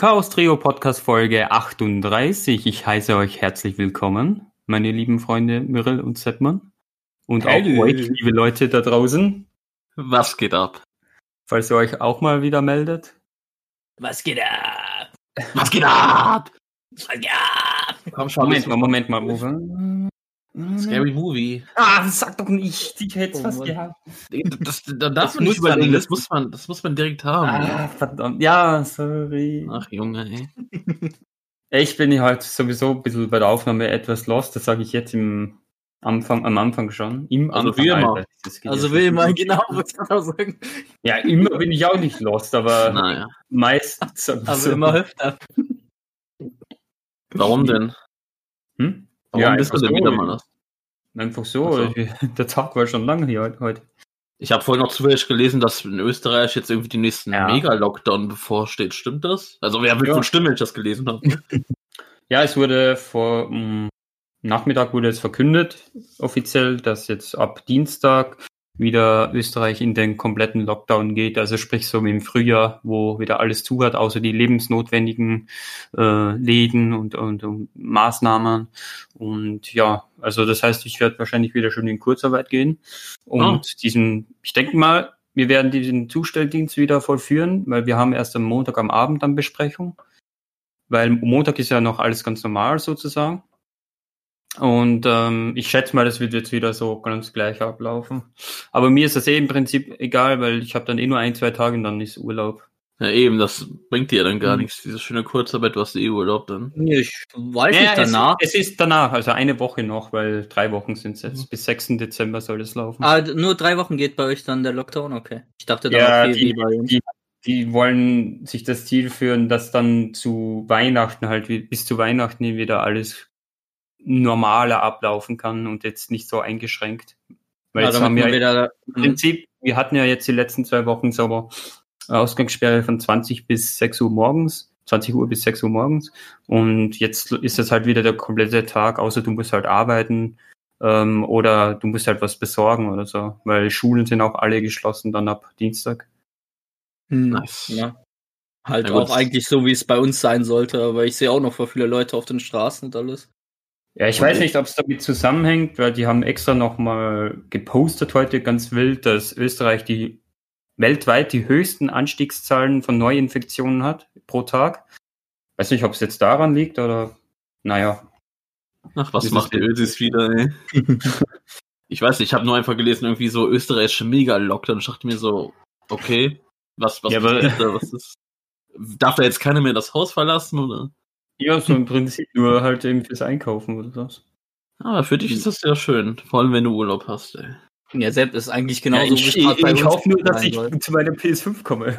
Chaos Trio Podcast Folge 38. Ich heiße euch herzlich willkommen, meine lieben Freunde Myrrell und Seppmann. Und auch Hey. euch, liebe Leute da draußen, Was geht ab? falls ihr euch auch mal wieder meldet. Was geht ab? Was geht ab? Was geht ab? Komm schon, Moment mal, Moment mal. Moment. Scary Movie. Ah, sag doch nicht. Ich hätte es Oh fast gehabt. Das, Das man nicht muss man überlegen, das muss man, das muss man direkt haben. Ah, verdammt. Ja, sorry. Ach Junge, ey. Ich bin halt sowieso ein bisschen bei der Aufnahme etwas lost. Das sage ich jetzt im Anfang, am Anfang schon. Im Also Anfang, wie immer. Alter. Das Also nicht. man genau, was kann man sagen? Ja, immer bin ich auch nicht lost, aber Naja. meistens. wir Also so. immer öfter. Warum denn? Hm? Warum Ja, bist du einfach denn so. wieder mal das? Einfach so. So. Der Tag war schon lange hier heute. Ich habe vorhin noch zufällig gelesen, dass in Österreich jetzt irgendwie die nächsten Ja. Mega-Lockdown bevorsteht. Stimmt das? Also wer wird Ja. wohl stimmen, wenn ich das gelesen habe? Ja, es wurde vor mm, Nachmittag wurde es verkündet, offiziell, dass jetzt ab Dienstag wieder Österreich in den kompletten Lockdown geht. Also sprich so im Frühjahr, wo wieder alles zu hat, außer die lebensnotwendigen äh, Läden und, und, und Maßnahmen. Und ja, also das heißt, ich werde wahrscheinlich wieder schon in Kurzarbeit gehen. Und Ah. diesen, ich denke mal, wir werden diesen Zustelldienst wieder vollführen, weil wir haben erst am Montag am Abend dann Besprechung. Weil Montag ist ja noch alles ganz normal sozusagen. Und ähm, ich schätze mal, das wird jetzt wieder so ganz gleich ablaufen. Aber mir ist das eh im Prinzip egal, weil ich habe dann eh nur ein, zwei Tage und dann ist Urlaub. Ja, eben, das bringt dir ja dann gar Mhm. nichts. Diese schöne Kurzarbeit, du hast eh Urlaub dann. Ich weiß Ja, nicht danach. Es, es ist danach, also eine Woche noch, weil drei Wochen sind es jetzt. Bis 6. Dezember soll es laufen. Ah, nur drei Wochen geht bei euch dann der Lockdown, okay. Ich dachte, da Ja, war viel die- bei uns. die- die wollen sich das Ziel führen, dass dann zu Weihnachten halt, wie- bis zu Weihnachten wieder alles normaler ablaufen kann und jetzt nicht so eingeschränkt. Weil Ja, jetzt haben wir wieder, im Prinzip, wir hatten ja jetzt die letzten zwei Wochen so Ausgangssperre von 20 bis 6 Uhr morgens, 20 Uhr bis 6 Uhr morgens. Und jetzt ist es halt wieder der komplette Tag, außer du musst halt arbeiten ähm, oder du musst halt was besorgen oder so, weil Schulen sind auch alle geschlossen dann ab Dienstag. Hm, Nice. Ja. Halt gut. auch eigentlich so, wie es bei uns sein sollte, aber ich sehe auch noch voll viele Leute auf den Straßen und alles. Ja, ich Und weiß ich- nicht, ob es damit zusammenhängt, weil die haben extra nochmal gepostet heute ganz wild, dass Österreich die weltweit die höchsten Anstiegszahlen von Neuinfektionen hat pro Tag. Weiß nicht, ob es jetzt daran liegt oder naja. Ach, was macht die Bild. Ösis wieder, ey? ich weiß nicht, ich habe nur einfach gelesen, irgendwie so österreichische Mega-Lockdown. Ich dachte mir so, okay, was, was, Ja, aber- da, was ist? Darf da jetzt keiner mehr das Haus verlassen, oder? Ja, so im Prinzip nur halt eben fürs Einkaufen oder was. Aber für dich ist das ja schön, vor allem wenn du Urlaub hast, ey. Ja, selbst ist eigentlich genauso, ja, ich ich uns hoffe nur, dass ich soll. zu meiner PS5 komme.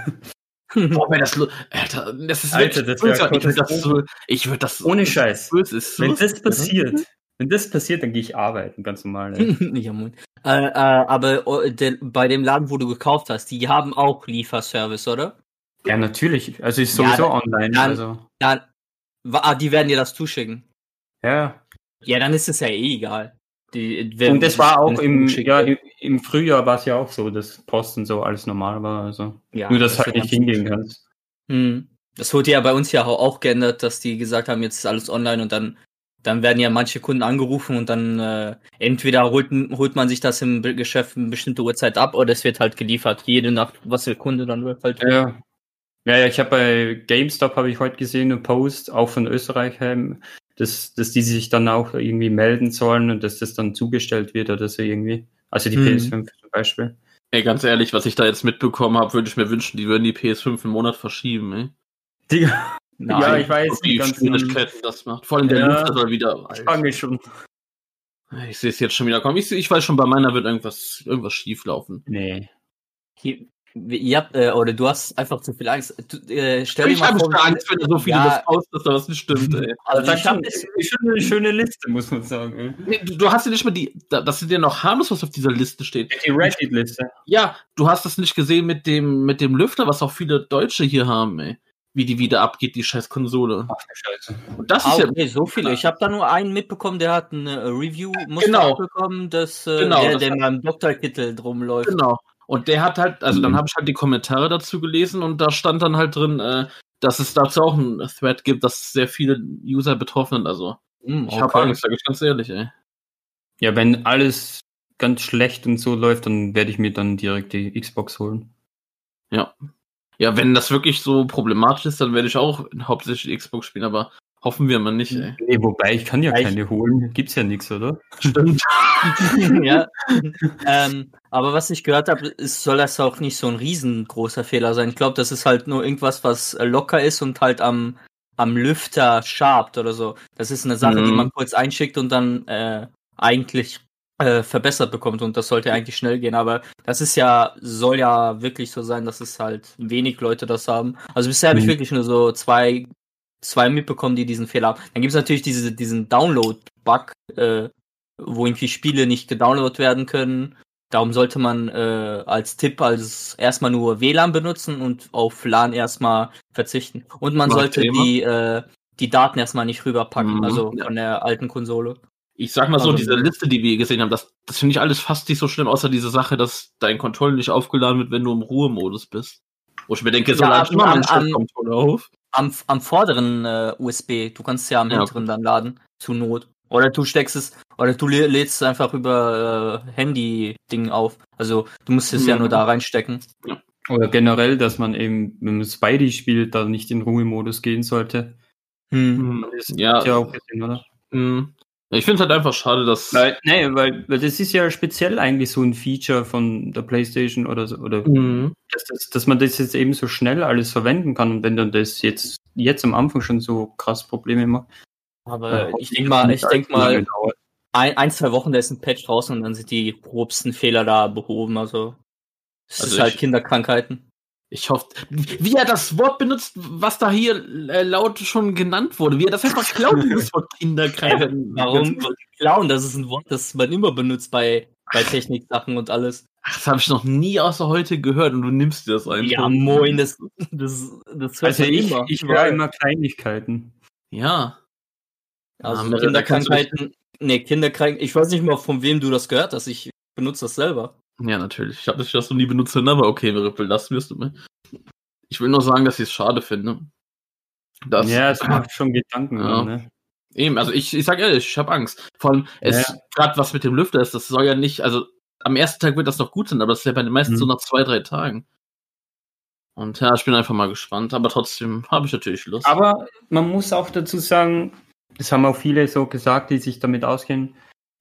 Boah, wenn das, Alter, das ist Alter, das böse. ich würde das so, ich würde das Ohne Scheiß. Böse ist so Wenn das lustig, passiert, wenn das passiert, dann gehe ich arbeiten, ganz normal. Ja, moin. Äh, äh, aber oh, der, bei dem Laden, wo du gekauft hast, die haben auch Lieferservice, oder? ja, natürlich. Also ist Ja, sowieso dann- online. dann- also. Ja, wa- ah, die werden dir das zuschicken. Ja, Ja, dann ist es ja eh egal. Die, wer- Und das war auch wenn im, ja, im, Frühjahr war es ja auch so, dass Posten so alles normal war. Also ja, nur, dass das halt nicht hingehen kannst. Hm. Das wurde ja bei uns ja auch geändert, dass die gesagt haben, jetzt ist alles online und dann, dann werden ja manche Kunden angerufen und dann äh, entweder holt, holt man sich das im Geschäft eine bestimmte Uhrzeit ab oder es wird halt geliefert. Jede Nacht, was der Kunde dann halt. Ja, ja, ja ich habe bei GameStop habe ich heute gesehen einen Post auch von Österreich, ähm, dass, dass die sich dann auch irgendwie melden sollen und dass das dann zugestellt wird oder so irgendwie. Also die Hm. PS5 zum Beispiel. Ey, ganz ehrlich, was ich da jetzt mitbekommen habe, würde ich mir wünschen, die würden die PS5 im Monat verschieben, ey. Die, Nein. ja, ich weiß, Wie die Schwierigkeiten das macht. Vor allem der Ja. Lüfter soll wieder. ich fange schon. Ich sehe es jetzt schon wieder kommen. Ich, ich weiß schon, bei meiner wird irgendwas, irgendwas schief laufen. Nee. Hier, ihr habt, äh, oder du hast einfach zu viel Angst. Du, äh, stell dir Ich mal habe vor, schon Angst, wenn da so viele Ja. das aus, dass da was nicht stimmt, ey. also das ich hab, ist schon eine schöne Liste, muss man sagen. Nee, du, du hast ja nicht mal die, da- das sind ja noch harmlos, was auf dieser Liste steht. Die Reddit-Liste. Ja, du hast das nicht gesehen mit dem, mit dem Lüfter, was auch viele Deutsche hier haben, ey. wie die wieder abgeht, die scheiß Konsole. Ach Scheiße. Und das Ah, ist ja okay, so viele. Ich habe da nur einen mitbekommen, der hat eine Review-Muster Genau. bekommen, dass äh, Genau, der, das der in meinem Doktorkittel drum läuft. Genau. Und der hat halt, also dann Mhm. habe ich halt die Kommentare dazu gelesen und da stand dann halt drin, äh, dass es dazu auch einen Thread gibt, dass sehr viele User betroffen sind. Also Hm, ich habe Angst, sage ich ganz ehrlich, ey. Ja, wenn alles ganz schlecht und so läuft, dann werde ich mir dann direkt die Xbox holen. Ja. Ja, wenn das wirklich so problematisch ist, dann werde ich auch hauptsächlich die Xbox spielen, aber hoffen wir mal nicht, ey. Nee, wobei, ich kann ja ich- keine holen. Gibt's ja nichts, oder? Stimmt. ja. ähm, aber was ich gehört habe, ist, soll das auch nicht so ein riesengroßer Fehler sein. Ich glaube, das ist halt nur irgendwas, was äh, locker ist und halt am, am Lüfter schabt oder so. Das ist eine Sache, die Mhm. man kurz einschickt und dann äh, eigentlich äh, verbessert bekommt und das sollte eigentlich schnell gehen. Aber das ist ja, soll ja wirklich so sein, dass es halt wenig Leute das haben. Also bisher habe ich Mhm. wirklich nur so zwei, zwei mitbekommen, die diesen Fehler haben. Dann gibt es natürlich diese, diesen Download-Bug, äh, wo irgendwie Spiele nicht gedownloadet werden können. Darum sollte man äh, als Tipp als erstmal nur WLAN benutzen und auf LAN erstmal verzichten. Und man Macht sollte Thema. die, äh, die Daten erstmal nicht rüberpacken, Mhm, also von der alten Konsole. Ich sag mal so, Also- diese Liste, die wir gesehen haben, das, das finde ich alles fast nicht so schlimm, außer diese Sache, dass dein Controller nicht aufgeladen wird, wenn du im Ruhemodus bist. Wo ich mir denke, so Ja, immer am- meinen am- Chefcontroller auf. Am, am vorderen äh, USB, du kannst es ja am Ja, hinteren dann laden, zur Not. Oder du steckst es, oder du lä- lädst es einfach über äh, Handy-Ding auf. Also du musst es ja Mhm. nur da reinstecken. Oder generell, dass man eben, wenn man Spidey spielt, da nicht in Ruhemodus gehen sollte. Hm. Das ist Ja. ja auch bisschen, oder? Mhm. Ich finde es halt einfach schade, dass. Weil, nee, weil, weil das ist ja speziell eigentlich so ein Feature von der PlayStation oder so, oder Mhm. dass, dass, dass man das jetzt eben so schnell alles verwenden kann und wenn dann das jetzt, jetzt am Anfang schon so krass Probleme macht. Aber dann ich denke mal, ich hoffentlich denk nicht allzu lange mal, ein, ein, zwei Wochen, da ist ein Patch draußen und dann sind die grobsten Fehler da behoben. Also es Also ist halt Kinderkrankheiten. Ich hoffe, wie er das Wort benutzt, was da hier äh, laut schon genannt wurde, wie er das einfach klaut, dieses Wort Kinderkrankheiten. Warum klauen? Das ist ein Wort, das man immer benutzt bei, bei Techniksachen und alles. Ach, das habe ich noch nie außer heute gehört und du nimmst dir das einfach. Ja, moin, das, das, das hört Also ich, immer. ich höre Überall. immer Kleinigkeiten. Ja. Also dich- Kinderkrankheiten, nee, Kinderkrankheiten, ich weiß nicht mal, von wem du das gehört hast, ich benutze das selber. Ja, natürlich. Ich habe das das noch nie benutzt, aber okay, Rippel, das wirst du mir. Ich will nur sagen, dass ich es schade finde. Dass, ja, es macht schon Gedanken. Ja. Ne? Eben, also ich, ich sag ehrlich, ich habe Angst. Vor allem, es Ja. gerade was mit dem Lüfter ist, das soll ja nicht, also am ersten Tag wird das noch gut sein, aber das ist ja bei den meisten Mhm. so nach zwei, drei Tagen. Und ja, ich bin einfach mal gespannt, aber trotzdem habe ich natürlich Lust. Aber man muss auch dazu sagen, das haben auch viele so gesagt, die sich damit auskennen.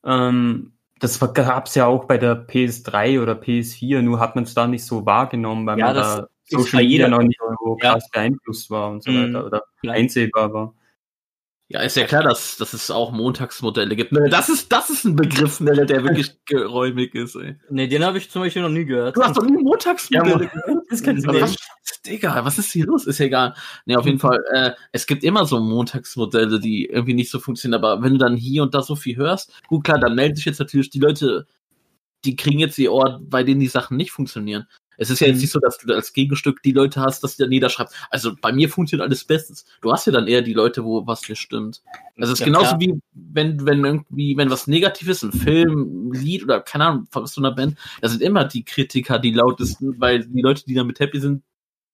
Ähm, das gab es ja auch bei der PS3 oder PS4, nur hat man es da nicht so wahrgenommen, weil Ja, man das da Social Media jeder noch nicht so Ja. krass beeinflusst war und so Mhm. weiter oder Klar. einsehbar war. ja, ist ja klar, dass, dass es auch Montagsmodelle gibt. Das ist, das ist ein Begriff, ne, der wirklich geräumig ist, ey. Nee, den habe ich zum Beispiel noch nie gehört. Du hast doch nie Montagsmodelle Ja, gehört? Das kennst du nicht. Was, Digga, was ist hier los? Ist ja egal. Nee, auf jeden Fall, äh, es gibt immer so Montagsmodelle, die irgendwie nicht so funktionieren, aber wenn du dann hier und da so viel hörst, gut, klar, dann melden sich jetzt natürlich die Leute, die kriegen jetzt ihr Ort, bei denen die Sachen nicht funktionieren. Es ist ja jetzt Mhm. nicht so, dass du als Gegenstück die Leute hast, dass du dann niederschreibst. Also bei mir funktioniert alles bestens. Du hast ja dann eher die Leute, wo was nicht stimmt. Also es ist Ja, genauso klar. wie wenn, wenn irgendwie, wenn was Negatives, ein Film, ein Lied oder keine Ahnung, von so einer Band, da sind immer die Kritiker die lautesten, weil die Leute, die damit happy sind,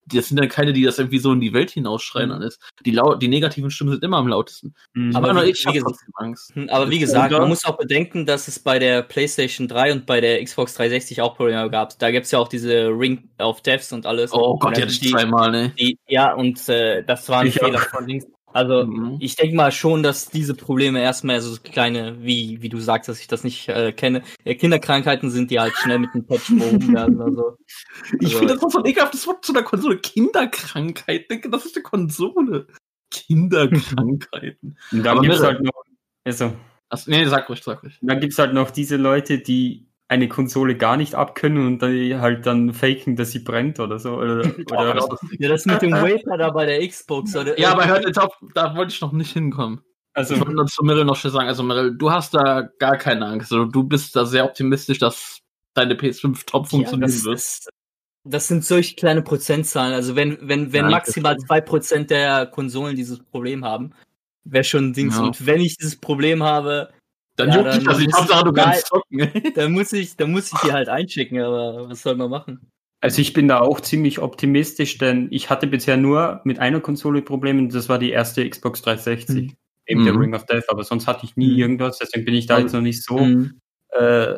das sind dann keine, die das irgendwie so in die Welt hinausschreien Mhm. alles. Die, lau die negativen Stimmen sind immer am lautesten. Mhm. Aber nur wie- ich wie gesagt- trotzdem Angst. Hm, Aber wie Das- gesagt, man muss auch bedenken, dass es bei der PlayStation 3 und bei der Xbox 360 auch Probleme gab. Da gibt's ja auch diese Ring of Deaths und alles. Oh Gott, Und die hatte ich die, zweimal, ne? die, Ja, und äh, das war ein Ich Fehler auch. von links. Also Mhm. ich denke mal schon, dass diese Probleme erstmal so kleine, wie, wie du sagst, dass ich das nicht äh, kenne, Kinderkrankheiten sind, die halt schnell mit dem Patch behoben werden. Also, Ich Also- finde das auch so ein ekelhaftes Wort zu einer Konsole. Kinderkrankheit. Denke, das ist eine Konsole. Kinderkrankheiten. Und dann Aber gibt's Mirre- halt noch, also, Ach, nee, sag ruhig, sag ruhig. dann gibt's halt noch diese Leute, die eine Konsole gar nicht abkönnen und die halt dann faken, dass sie brennt oder so. Oder, oder das ist- ja, das mit dem Wafer da bei der Xbox. Oder, ja, aber hört jetzt auf, da wollte ich noch nicht hinkommen. also, Ich wollte zu Meryl noch schnell sagen, also Meryl, du hast da gar keine Angst. Also, du bist da sehr optimistisch, dass deine PS5 top ja, funktionieren das wird. ist, das sind solch kleine Prozentzahlen. Also wenn, wenn, wenn Nein, maximal zwei Prozent der Konsolen dieses Problem haben, wäre schon ein Ding. Ja. Und wenn ich dieses Problem habe, Dann Ja, juckt dich das nicht. muss- Hauptsache, du kannst zocken. dann muss ich, dann muss ich die halt einschicken, aber was soll man machen? Also ich bin da auch ziemlich optimistisch, denn ich hatte bisher nur mit einer Konsole Probleme, und das war die erste Xbox 360, Mhm. eben der Mhm. Ring of Death, aber sonst hatte ich nie Mhm. irgendwas, deswegen bin ich da jetzt noch nicht so Mhm. äh,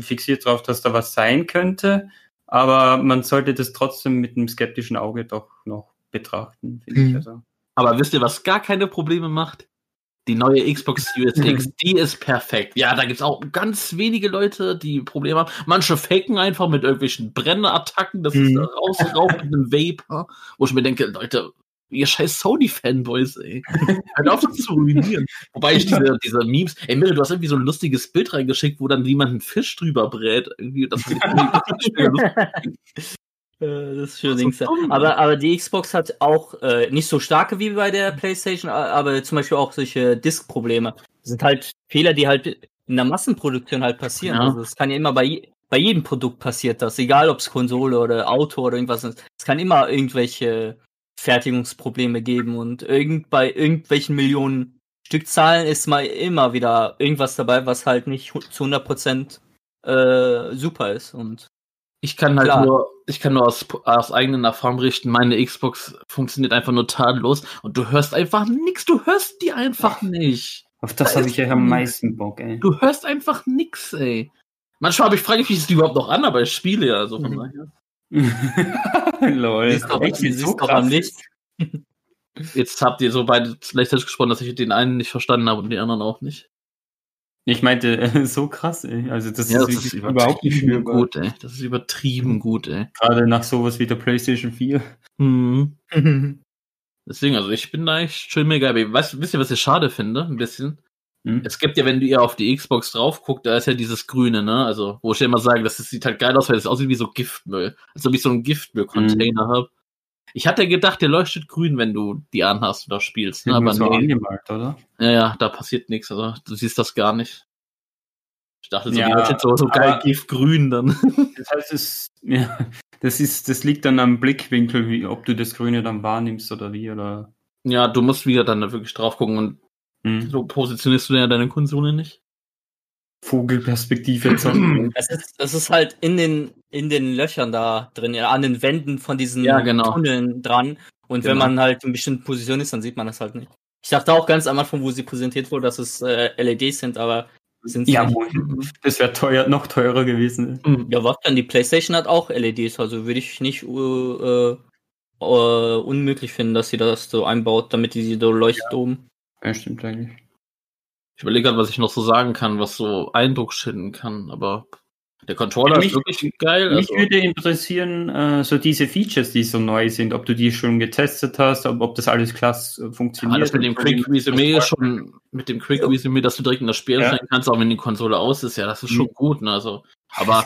fixiert drauf, dass da was sein könnte, aber man sollte das trotzdem mit einem skeptischen Auge doch noch betrachten, finde ich. Mhm. Also. Aber wisst ihr, was gar keine Probleme macht? Die neue Xbox Series X, die ist perfekt. Ja, da gibt's auch ganz wenige Leute, die Probleme haben. Manche faken einfach mit irgendwelchen Brennattacken, das ist Mhm. raus, mit einem Vapor, wo ich mir denke, Leute, ihr scheiß Sony-Fanboys, ey. Hört auf, das zu ruinieren. Wobei ich diese, diese Memes, ey, Mirre, du hast irgendwie so ein lustiges Bild reingeschickt, wo dann jemand einen Fisch drüber brät. Irgendwie, das irgendwie lustig. Äh, Das ist So Dings. dumm. Aber, aber die Xbox hat auch äh, nicht so starke wie bei der PlayStation, aber zum Beispiel auch solche Disk-Probleme. Das sind halt Fehler, die halt in der Massenproduktion halt passieren. Ja. Also es kann ja immer bei, je- bei jedem Produkt passiert das, egal ob es Konsole oder Auto oder irgendwas ist. Es kann immer irgendwelche Fertigungsprobleme geben und irgend, bei irgendwelchen Millionen Stückzahlen ist mal immer wieder irgendwas dabei, was halt nicht zu 100% äh, super ist. Und Ich kann halt Klar. nur, ich kann nur aus, aus eigenen Erfahrung berichten, meine Xbox funktioniert einfach nur tadellos und du hörst einfach nix, du hörst die einfach nicht. Auf das Da habe ist ich ja am nichts. meisten Bock, ey. Du hörst einfach nix, ey. Manchmal habe ich frage ich mich, ist die überhaupt noch an, aber ich spiele ja, also von Mhm. daher. Lol. siehst doch, Echt, siehst so krass? am Licht. Jetzt habt ihr so beide Leichtes gesprochen, dass ich den einen nicht verstanden habe und den anderen auch nicht. Ich meinte, äh, so krass, ey. Also das Ja, ist, das ist überhaupt nicht spürbar. gut, ey. Das ist übertrieben gut, ey. Gerade nach sowas wie der PlayStation 4. Mhm. Deswegen, also ich bin da echt schön mega happy. Weißt, wisst ihr, was ich schade finde? Ein bisschen. Hm? Es gibt ja, wenn du ihr auf die Xbox drauf guckt, da ist ja dieses Grüne, ne? Also, wo ich ja immer sage, das sieht halt geil aus, weil es aussieht wie so Giftmüll. Als ob ich so einen Giftmüll-Container Mhm. hab. Ich hatte gedacht, der leuchtet grün, wenn du die anhast oder spielst, ne? Aber so nee. angemalt, oder? Ja, ja, da passiert nichts. Also, du siehst das gar nicht. Ich dachte so, Ja, die leuchtet so, so geil Giftgrün dann. Das heißt, es, ja, das ist, das liegt dann am Blickwinkel, wie, ob du das Grüne dann wahrnimmst oder wie, oder. ja, du musst wieder dann da wirklich drauf gucken und Hm. so positionierst du ja deine Konsole nicht. Vogelperspektive. Es ist, es ist halt in den, in den Löchern da drin, ja, an den Wänden von diesen Ja, genau. Tunneln dran. Und wenn Genau. man halt in bestimmten Positionen ist, dann sieht man das halt nicht. Ich dachte auch ganz am Anfang, wo sie präsentiert wurde, dass es äh, LEDs sind, aber sind sie ja, nicht. Das wäre teuer, noch teurer gewesen. Ja, was dann? Die PlayStation hat auch LEDs, also würde ich nicht äh, äh, unmöglich finden, dass sie das so einbaut, damit die so leuchtet oben. Ja, stimmt eigentlich. Ich überlege gerade, was ich noch so sagen kann, was so Eindruck schinden kann, aber der Controller Mich- ist wirklich geil. Mich Also, würde interessieren, äh, so diese Features, die so neu sind, ob du die schon getestet hast, ob, ob das alles klasse äh, funktioniert. alles mit dem Quick Resume schon, mit dem Quick Resume, dass du direkt in das Spiel Ja. steigen kannst, auch wenn die Konsole aus ist, ja, das ist schon Mhm. gut, ne, also. Aber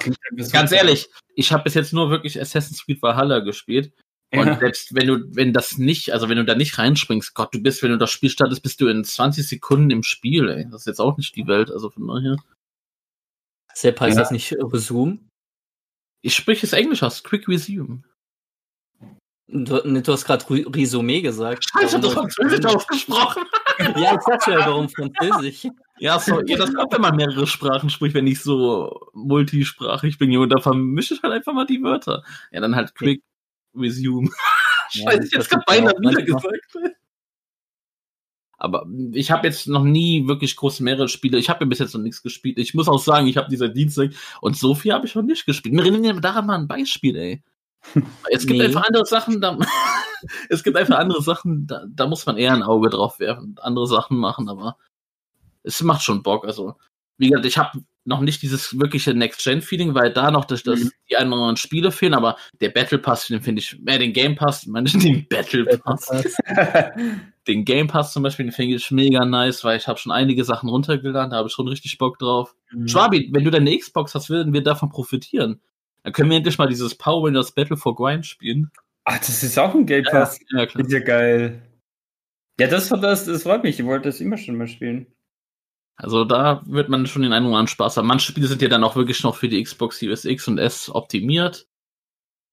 ganz ehrlich, ich habe bis jetzt nur wirklich Assassin's Creed Valhalla gespielt. Und Ja. selbst wenn du, wenn das nicht, also wenn du da nicht reinspringst, Gott, du bist, wenn du das Spiel startest, bist du in 20 Sekunden im Spiel, ey. Das ist jetzt auch nicht die Welt, also von daher. Deshalb heißt Ja. das nicht Resume. Ich spreche es Englisch aus, Quick Resume. Du, ne, du hast gerade Risomé gesagt. Ich habe das Warum- Französisch ausgesprochen. Ja, ich sag ja, warum Französisch. Ja, so, ja, das kommt, wenn man mehrere Sprachen spricht, wenn ich so multisprachig bin, und da vermische ich halt einfach mal die Wörter. Ja, dann halt Quick Resume. Ja, Scheiße, ich das hab's gerade ja beinahe wieder gesagt. Aber ich habe jetzt noch nie wirklich große mehrere Spiele. Ich habe ja bis jetzt noch nichts gespielt. Ich muss auch sagen, ich habe dieser Dienstag und so viel habe ich noch nicht gespielt. Mir erinnern daran mal ein Beispiel, ey. Es gibt Nee. einfach andere Sachen, da, es gibt einfach andere Sachen, da, da muss man eher ein Auge drauf werfen andere Sachen machen, aber es macht schon Bock. Also, wie gesagt, ich habe noch nicht dieses wirkliche Next-Gen-Feeling, weil da noch das, das, Mhm. die anderen Spiele fehlen, aber der Battle Pass, den finde ich, mehr den Game Pass, meine den Battle Pass. Den Game Pass zum Beispiel, den finde ich mega nice, weil ich habe schon einige Sachen runtergeladen, da habe ich schon richtig Bock drauf. Mhm. Schwabi, wenn du deine Xbox hast, würden wir davon profitieren. Dann können wir endlich mal dieses Power Rangers Battle for Grind spielen. Ach, das ist auch ein Game Pass. Ja, klar. Ist ja geil. Ja, das, das, das freut mich. Ich wollte das immer schon mal spielen. Also da wird man schon den einen oder anderen Spaß haben. Manche Spiele sind ja dann auch wirklich noch für die Xbox Series X und S optimiert.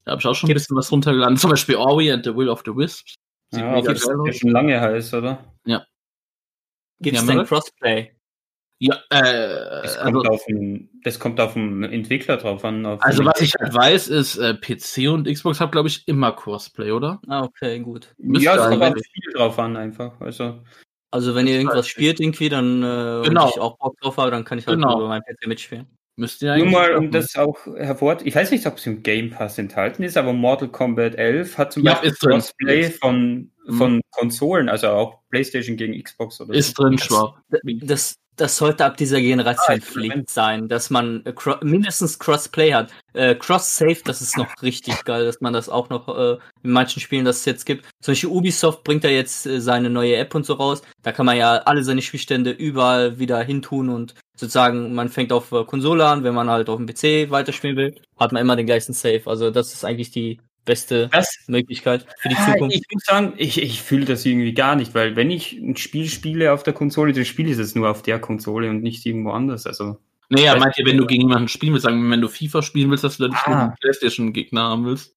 Da habe ich auch schon ein bisschen was runtergeladen. Zum Beispiel Ori and the Will of the Wisps. Sieht Ja, mega das ist geil ja aus. schon lange heiß, oder? Gibt's Ja, denn Crossplay? Ja, äh, Das kommt, also, auf den, das kommt auf den Entwickler drauf an. Auf also was ich halt weiß, ist, äh, PC und Xbox haben, glaube ich, immer Crossplay, oder? Ah, okay, gut. müsste ja, es kommt das Spiel drauf an, einfach. Also, Also wenn ihr irgendwas spielt irgendwie, dann äh, Genau. und ich auch Bock drauf habe, dann kann ich halt Genau. über meinen PC mitspielen. Müsste ja nur mal, um das auch hervor. Ich weiß nicht, ob es im Game Pass enthalten ist, aber Mortal Kombat 11 hat zum Ja, Beispiel. Crossplay von, Mhm. von Konsolen, also auch PlayStation gegen Xbox oder Ist so. drin, Schwab. Das, das sollte ab dieser Generation Ah, ich Pflicht sein, dass man äh, cro mindestens Crossplay hat. Äh, Cross-Save, das ist noch richtig geil, dass man das auch noch äh, in manchen Spielen das es jetzt gibt. Zum Beispiel Ubisoft bringt da jetzt äh, seine neue App und so raus. Da kann man ja alle seine Spielstände überall wieder hintun und sozusagen, man fängt auf äh, Konsole an, wenn man halt auf dem PC weiterspielen will, hat man immer den gleichen Save. Also das ist eigentlich die beste Das, Möglichkeit für die Ah, Zukunft. ich muss sagen, ich, ich fühle das irgendwie gar nicht, weil wenn ich ein Spiel spiele auf der Konsole, dann spiele ich es nur auf der Konsole und nicht irgendwo anders. Also, Naja, meint ihr, wenn du gegen jemanden spielen willst, sagen wir, wenn du FIFA spielen willst, dass du dann nicht Ah. einen Playstation-Gegner haben willst?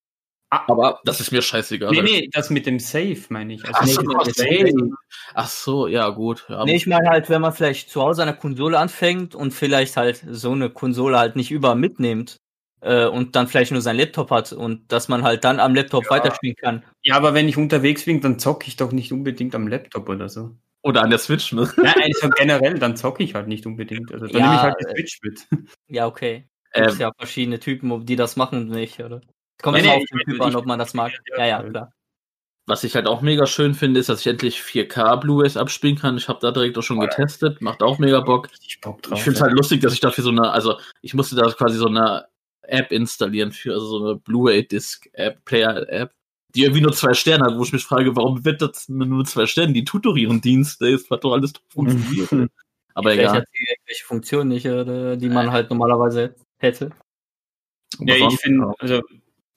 Ah. Aber das ist mir scheißegal. nee, nee, das mit dem Save meine ich. Also Ach nicht so, mit ach dem so. Save. Ach so, ja, gut. Ja, Nee, ich meine halt, wenn man vielleicht zu Hause an der Konsole anfängt und vielleicht halt so eine Konsole halt nicht über mitnimmt äh, und dann vielleicht nur seinen Laptop hat und dass man halt dann am Laptop Ja. weiterspielen kann. Ja, aber wenn ich unterwegs bin, dann zocke ich doch nicht unbedingt am Laptop oder so. Oder an der Switch, ne? Ja, also generell, dann zocke ich halt nicht unbedingt. Also dann Ja, nehme ich halt die äh, Switch mit. Ja, okay. Gibt Ähm, ja verschiedene Typen, die das machen und nicht, oder? Kommt Nee, immer nee, auf ich den Typ an, ich- ob man das mag. ja, Ja, ja, voll. klar. was ich halt auch mega schön finde, ist, dass ich endlich 4K Blu-rays abspielen kann. Ich habe da direkt auch schon getestet. Macht auch mega Bock. Drauf. Ich finde es halt lustig, dass ich dafür so eine, also ich musste da quasi so eine App installieren für, also so eine Blu-ray-Disc-App, Player-App, die irgendwie nur zwei Sterne hat, wo ich mich frage, warum wird das nur zwei Sternen? Die tut doch ihren Dienst, es hat doch alles funktioniert. Aber Vielleicht egal. hat sie irgendwelche Funktionen nicht, oder, die man halt normalerweise hätte. Ja, ich finde, also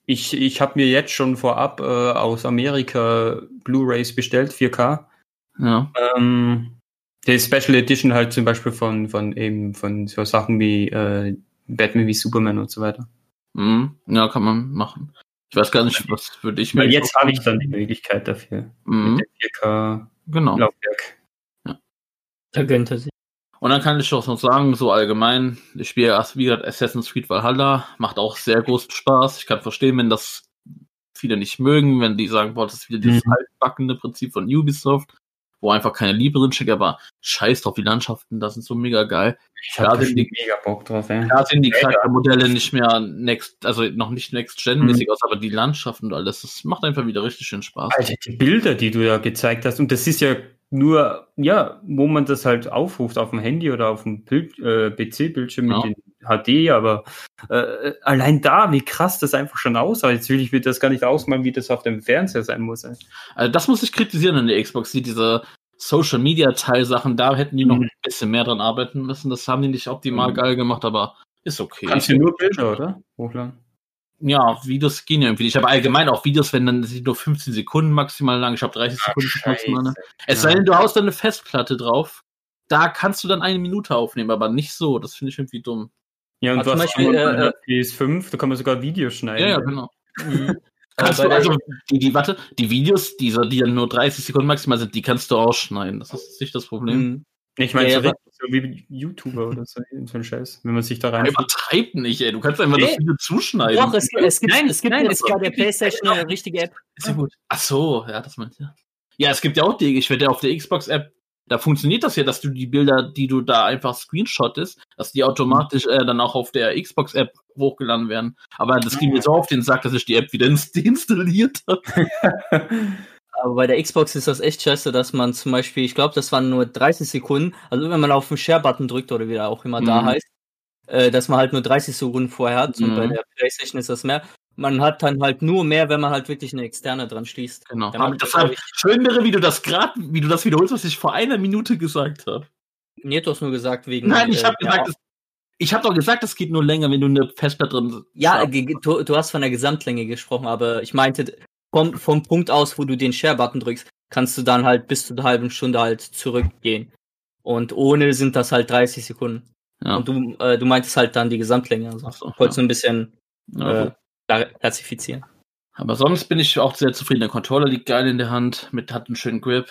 ich, ich habe mir jetzt schon vorab äh, aus Amerika Blu-rays bestellt, 4K. Ja. Ähm, die Special Edition halt zum Beispiel von, von eben von so Sachen wie äh, Batman wie Superman und so weiter. Mhm. ja, kann man machen. Ich weiß gar nicht, was würde ich mir. Weil jetzt habe ich dann die Möglichkeit dafür. Mhm. Mit dem 4K Genau. Laufwerk. Da gönnt er sich. Und dann kann ich auch noch sagen, so allgemein, ich spiele erst wieder Assassin's Creed Valhalla, macht auch sehr großen Spaß. Ich kann verstehen, wenn das viele nicht mögen, wenn die sagen, boah, das ist wieder dieses Mhm. altbackende Prinzip von Ubisoft, wo einfach keine Liebe drin steckt, aber scheiß drauf, die Landschaften, das sind so mega geil. Ich Ja, habe wenn da die- mega Bock drauf, ja. Da sind die Ja, ja. Charaktermodelle nicht mehr next, also noch nicht next-gen-mäßig Mhm. aus, aber die Landschaften und alles, das macht einfach wieder richtig schön Spaß. Alter, die Bilder, die du da gezeigt hast, und das ist ja nur, ja, wo man das halt aufruft, auf dem Handy oder auf dem äh, PC-Bildschirm Ja. mit den HD, aber äh, allein da, wie krass das einfach schon aussah. Jetzt will ich mir das gar nicht ausmalen, wie das auf dem Fernseher sein muss. ey. Also das muss ich kritisieren an der Xbox, die diese Social Media Teilsachen, da hätten die noch Mhm. ein bisschen mehr dran arbeiten müssen. Das haben die nicht optimal Mhm. geil gemacht, aber ist okay. Kannst du nur Bilder, oder? Hochladen. ja, Videos gehen ja irgendwie. nicht. Ich habe allgemein auch Videos, wenn dann sind nur 15 Sekunden maximal lang. Ich habe 30 Sekunden maximal. Ne? Es sei denn, du haust dann eine Festplatte drauf. Da kannst du dann eine Minute aufnehmen, aber nicht so. Das finde ich irgendwie dumm. Ja, und Aber du zum hast Beispiel, äh, äh, PS5, da kann man sogar Videos schneiden. Ja, ja, genau. Mhm. Kannst du, also die, die, warte, die Videos, diese, die dann nur 30 Sekunden maximal sind, die kannst du ausschneiden. Das ist nicht das Problem. Mhm. Ich meine, Ja, so, ja, wie YouTuber oder so, so ein Scheiß, wenn man sich da rein. Übertreib nicht, ey. Du kannst einfach Nee. das Video zuschneiden. Doch, es, es gibt, Nein, es gibt nein, jetzt bei der PlayStation eine richtige App. Ist ja gut. Ach so, ja, das meint ja. Ja, es gibt ja auch die, ich werde ja auf der Xbox-App, da funktioniert das ja, dass du die Bilder, die du da einfach screenshottest, dass die automatisch äh, dann auch auf der Xbox-App hochgeladen werden. Aber das ging mir so auf den Sack, dass ich die App wieder ins- deinstalliert habe. Aber bei der Xbox ist das echt scheiße, dass man zum Beispiel, ich glaube, das waren nur 30 Sekunden, also wenn man auf den Share-Button drückt oder wie der auch immer da Mhm. heißt, äh, dass man halt nur 30 Sekunden vorher hat und Mhm. bei der PlayStation ist das mehr. Man hat dann halt nur mehr, wenn man halt wirklich eine externe dran schließt. Genau. Ich- schön wäre, wie du das gerade, wie du das wiederholst, was ich vor einer Minute gesagt habe. Nee, du hast nur gesagt wegen. Nein, ich äh, habe gesagt, es, ich habe doch gesagt, es geht nur länger, wenn du eine Festplatte drin Ja, du, du hast von der Gesamtlänge gesprochen, aber ich meinte, vom, vom Punkt aus, wo du den Share-Button drückst, kannst du dann halt bis zu einer halben Stunde halt zurückgehen. Und ohne sind das halt 30 Sekunden. Ja. Und du, äh, du meintest halt dann die Gesamtlänge. Also Ach so, wolltest ja. ein bisschen Ja, äh. Klassifizieren. Aber sonst bin ich auch sehr zufrieden. Der Controller liegt geil in der Hand, mit hat einen schönen Grip.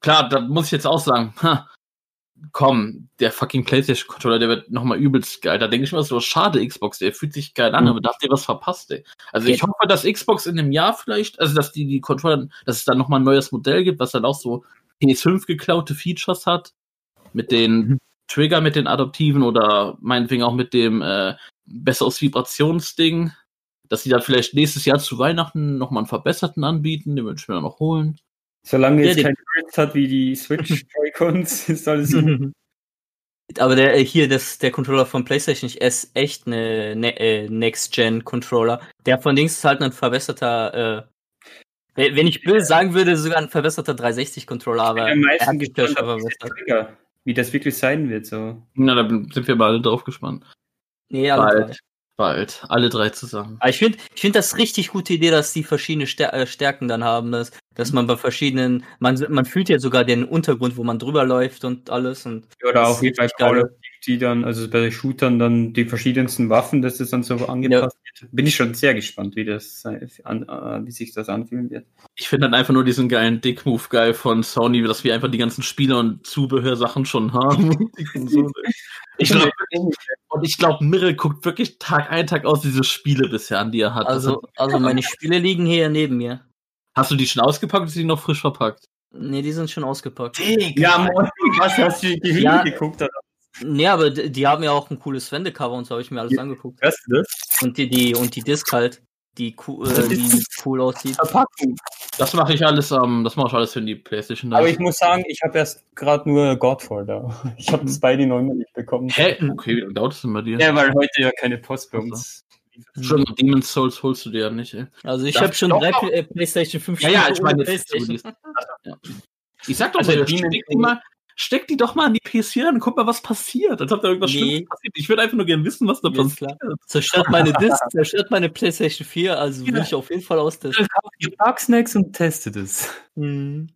Klar, da muss ich jetzt auch sagen, ha, komm, der fucking PlayStation Controller, der wird nochmal übelst geil. Da denke ich mir so, schade Xbox, der fühlt sich geil an, Mhm. aber da habt ihr was verpasst, ey. Also ich hoffe, dass Xbox in einem Jahr vielleicht, also dass die, die Controller, dass es dann nochmal ein neues Modell gibt, was dann auch so PS5 geklaute Features hat. Mit den Mhm. Trigger, mit den adoptiven oder meinetwegen auch mit dem äh, besseres Vibrationsding. Dass sie dann vielleicht nächstes Jahr zu Weihnachten nochmal einen verbesserten anbieten, den würde ich mir dann noch holen. Solange Ja, es die- kein Grips hat wie die Switch Joy-Cons, ist alles so. Aber der äh, hier, das, der Controller von PlayStation ist echt eine ne, äh, Next-Gen-Controller. Der von Dings ist halt ein verbesserter, äh, wenn ich will, sagen würde, sogar ein verbesserter 360-Controller, aber am er meisten verbessert. Wie das wirklich sein wird. So. Na, da sind wir beide drauf gespannt. Nee, alle drei. Bald. Bald. Alle drei zusammen. Aber ich finde, ich finde das richtig gute Idee, dass die verschiedene Stär äh, Stärken dann haben, dass, dass man bei verschiedenen, man, man fühlt ja sogar den Untergrund, wo man drüber läuft und alles und Oder Das auch wie bei Call of Duty dann, also bei den Shootern dann die verschiedensten Waffen, dass das dann so angepasst wird. Bin ich schon sehr gespannt, wie das an, äh, wie sich das anfühlen wird. Ich finde dann einfach nur diesen geilen Dick-Move geil von Sony, dass wir einfach die ganzen Spiele und Zubehörsachen schon haben. Ich glaube, und ich glaube, Mirre guckt wirklich Tag ein, Tag aus diese Spiele bisher an, die er hat. Also, also meine Spiele liegen hier neben mir. Hast du die schon ausgepackt oder sind die noch frisch verpackt? Nee, die sind schon ausgepackt. Ja, Moin, was hast du die Ja. Geguckt? Oder? Nee, aber die, die haben ja auch ein cooles Wendecover und so habe ich mir alles Ja. angeguckt. Hörst du das? Und die, die, und die Disc halt, die, cool- äh, die cool aussieht. Verpackung. Das mache ich alles, ähm, das mache ich alles für die Playstation. Aber ich muss sagen, ich habe erst gerade nur Godfall da. Ich habe das beide noch nicht bekommen. Hä? Okay, wie lange dauert das denn bei dir? Ja, weil heute ja keine Post bei uns. Schon Demon's Souls holst du dir ja nicht, ey. Also ich habe schon drei Play- äh, PlayStation 5 Ja, ja, ich meine, PlayStation. Ich sag doch Also mal, Demon's steck die, doch mal an die PS4 ran und guck mal, was passiert. Als ob da irgendwas Nee. Schlimmes passiert. Ich würde einfach nur gerne wissen, was da Ja, ist passiert. klar. Zerstört meine Disc, zerstört meine PlayStation 4, also will Ja. ich auf jeden Fall austesten. Ihr Bugsnacks und testet es. Mhm.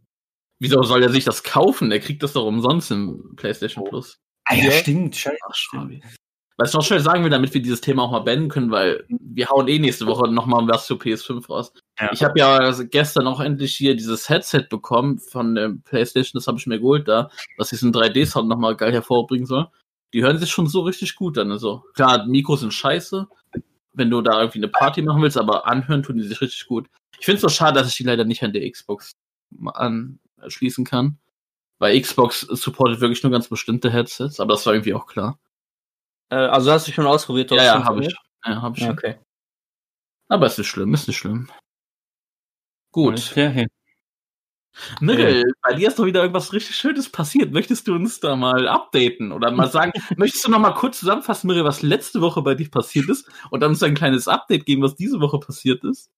Wieso soll er sich das kaufen? Der kriegt das doch umsonst im PlayStation Plus. Ah Ja. stimmt. Scheiße. Ach, Schwabi. Was ich noch schnell sagen will, damit wir dieses Thema auch mal beenden können, weil wir hauen eh nächste Woche nochmal was zur PS5 raus. Ja. Ich habe ja gestern auch endlich hier dieses Headset bekommen von der PlayStation, das habe ich mir geholt da, was diesen 3D-Sound nochmal geil hervorbringen soll. Die hören sich schon so richtig gut an. Also klar, Mikros sind scheiße, wenn du da irgendwie eine Party machen willst, aber anhören tun die sich richtig gut. Ich finde es so schade, dass ich die leider nicht an der Xbox anschließen kann. Weil Xbox supportet wirklich nur ganz bestimmte Headsets, aber das war irgendwie auch klar. Äh, also hast du schon ausprobiert? ob Ja, es ja, habe ich. Ja, hab ich schon. okay. Aber ist nicht schlimm, ist nicht schlimm. Gut. Ja, ja. Mirrell, bei dir ist doch wieder irgendwas richtig Schönes passiert. Möchtest du uns da mal updaten oder mal sagen, möchtest du noch mal kurz zusammenfassen, Mirrell, was letzte Woche bei dir passiert ist und dann uns ein kleines Update geben, was diese Woche passiert ist?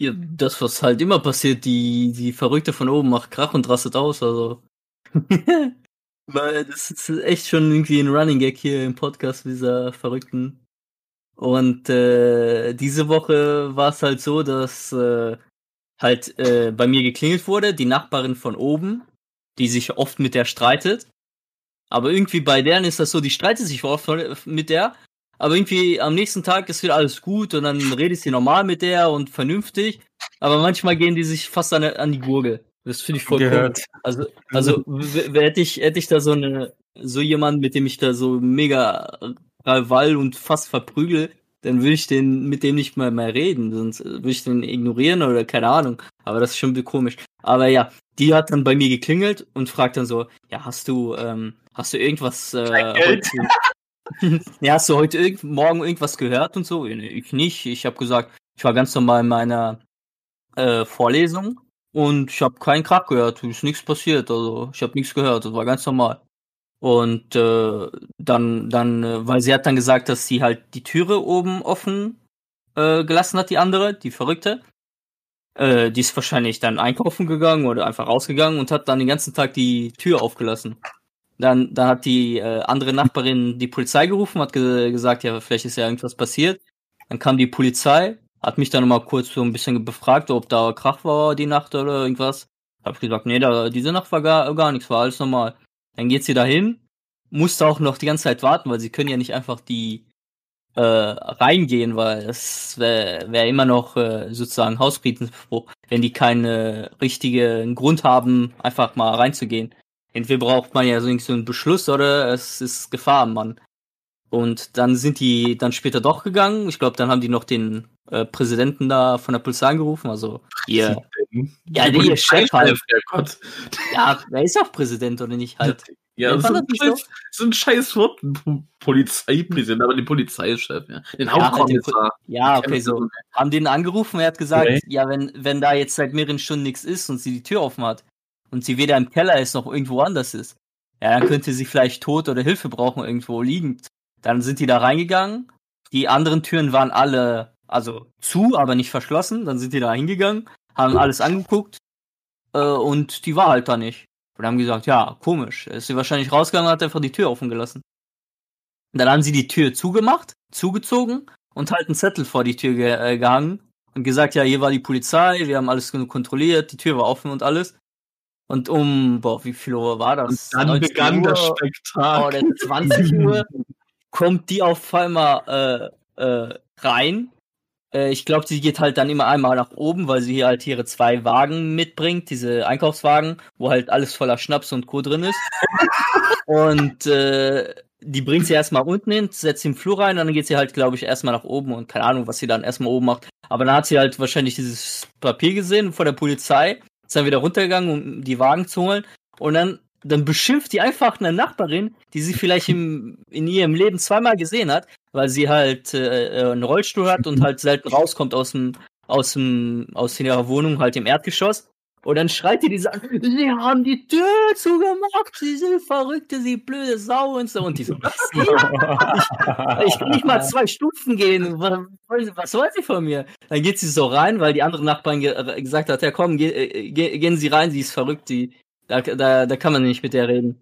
Ja, das, was halt immer passiert, die, die Verrückte von oben macht Krach und rastet aus, also. Weil das ist echt schon irgendwie ein Running Gag hier im Podcast dieser Verrückten. Und äh, diese Woche war es halt so, dass äh, halt äh, bei mir geklingelt wurde, die Nachbarin von oben, die sich oft mit der streitet. Aber irgendwie bei deren ist das so, die streitet sich oft mit der, aber irgendwie am nächsten Tag ist wieder alles gut und dann redet sie normal mit der und vernünftig. Aber manchmal gehen die sich fast an, an die Gurgel. Das finde ich voll Gehört. komisch. Also, also hätte ich, hätte ich da so eine, so jemand, mit dem ich da so mega Rival und fast verprügel, dann würde ich den mit dem nicht mehr mehr reden, sonst äh, würde ich den ignorieren oder keine Ahnung. Aber das ist schon komisch. Aber ja, die hat dann bei mir geklingelt und fragt dann so, ja, hast du, ähm, hast du irgendwas äh, Geld? heute, ja, hast du heute irgend, morgen irgendwas gehört und so? Nee, Ich nicht. Ich habe gesagt, ich war ganz normal in meiner äh, Vorlesung und ich habe keinen Krach gehört. Ist nichts passiert. Also ich habe nichts gehört. Das war ganz normal. Und äh, dann, dann, äh, weil sie hat dann gesagt, dass sie halt die Türe oben offen äh, gelassen hat, die andere, die Verrückte. Äh, die ist wahrscheinlich dann einkaufen gegangen oder einfach rausgegangen und hat dann den ganzen Tag die Tür aufgelassen. Dann, dann hat die äh, andere Nachbarin die Polizei gerufen, hat ge gesagt, ja, vielleicht ist ja irgendwas passiert. Dann kam die Polizei, hat mich dann nochmal kurz so ein bisschen befragt, ob da Krach war die Nacht oder irgendwas. Hab ich gesagt, nee, da, diese Nacht war gar, gar nichts, war alles normal. Dann geht sie dahin, musste auch noch die ganze Zeit warten, weil sie können ja nicht einfach die, äh, reingehen, weil es wäre wär immer noch äh, sozusagen Hausfriedensbruch, wenn die keinen richtigen Grund haben, einfach mal reinzugehen. Entweder braucht man ja so einen Beschluss oder es ist Gefahr Mann. Und dann sind die dann später doch gegangen. Ich glaube, dann haben die noch den äh, Präsidenten da von der Polizei angerufen. Also ihr, ja, ihr Chef halt. Gott. Ja, er ist auch Präsident oder nicht halt. Ja, das ist, ein scheiß, so? ein scheiß Wort, Polizeipräsident, aber den Polizeichef, ja. Den Hauptkommissar. Halt ja, okay, so. Haben den angerufen, er hat gesagt, okay. ja, wenn, wenn da jetzt seit mehreren Stunden nichts ist und sie die Tür offen hat und sie weder im Keller ist noch irgendwo anders ist, ja, dann könnte sie vielleicht tot oder Hilfe brauchen, irgendwo liegend. Dann sind die da reingegangen. Die anderen Türen waren alle, also zu, aber nicht verschlossen. Dann sind die da hingegangen, haben alles angeguckt äh, und die war halt da nicht. Und haben gesagt, ja, komisch. Ist sie wahrscheinlich rausgegangen und hat einfach die Tür offen gelassen. Und dann haben sie die Tür zugemacht, zugezogen und halt einen Zettel vor die Tür ge äh, gehangen und gesagt, ja, hier war die Polizei, wir haben alles kontrolliert, die Tür war offen und alles. Und um, boah, wie viel Uhr war das? Und dann begann Uhr, das Spektakel. Oder 20 Uhr kommt die auf einmal äh, äh, rein. Äh, ich glaube, sie geht halt dann immer einmal nach oben, weil sie hier halt ihre zwei Wagen mitbringt, diese Einkaufswagen, wo halt alles voller Schnaps und Co. drin ist. und äh, die bringt sie erstmal unten hin, setzt sie im Flur rein, dann geht sie halt, glaube ich, erstmal nach oben und keine Ahnung, was sie dann erstmal oben macht. Aber dann hat sie halt wahrscheinlich dieses Papier gesehen vor der Polizei, ist dann wieder runtergegangen, um die Wagen zu holen. Und dann dann beschimpft die einfach eine Nachbarin, die sie vielleicht im, in ihrem Leben zweimal gesehen hat, weil sie halt äh, äh einen Rollstuhl hat und halt selten rauskommt aus dem, aus dem, aus ihrer Wohnung, halt im Erdgeschoss. Und dann schreit die diese an, sie haben die Tür zugemacht, sie sind verrückte, sie blöde Sau und so. Und die so, was? ich, ich kann nicht mal zwei Stufen gehen. Was, was soll sie von mir? Dann geht sie so rein, weil die andere Nachbarin ge äh, gesagt hat, ja komm, ge äh, ge gehen Sie rein, sie ist verrückt, die, da, da, da kann man nicht mit der reden.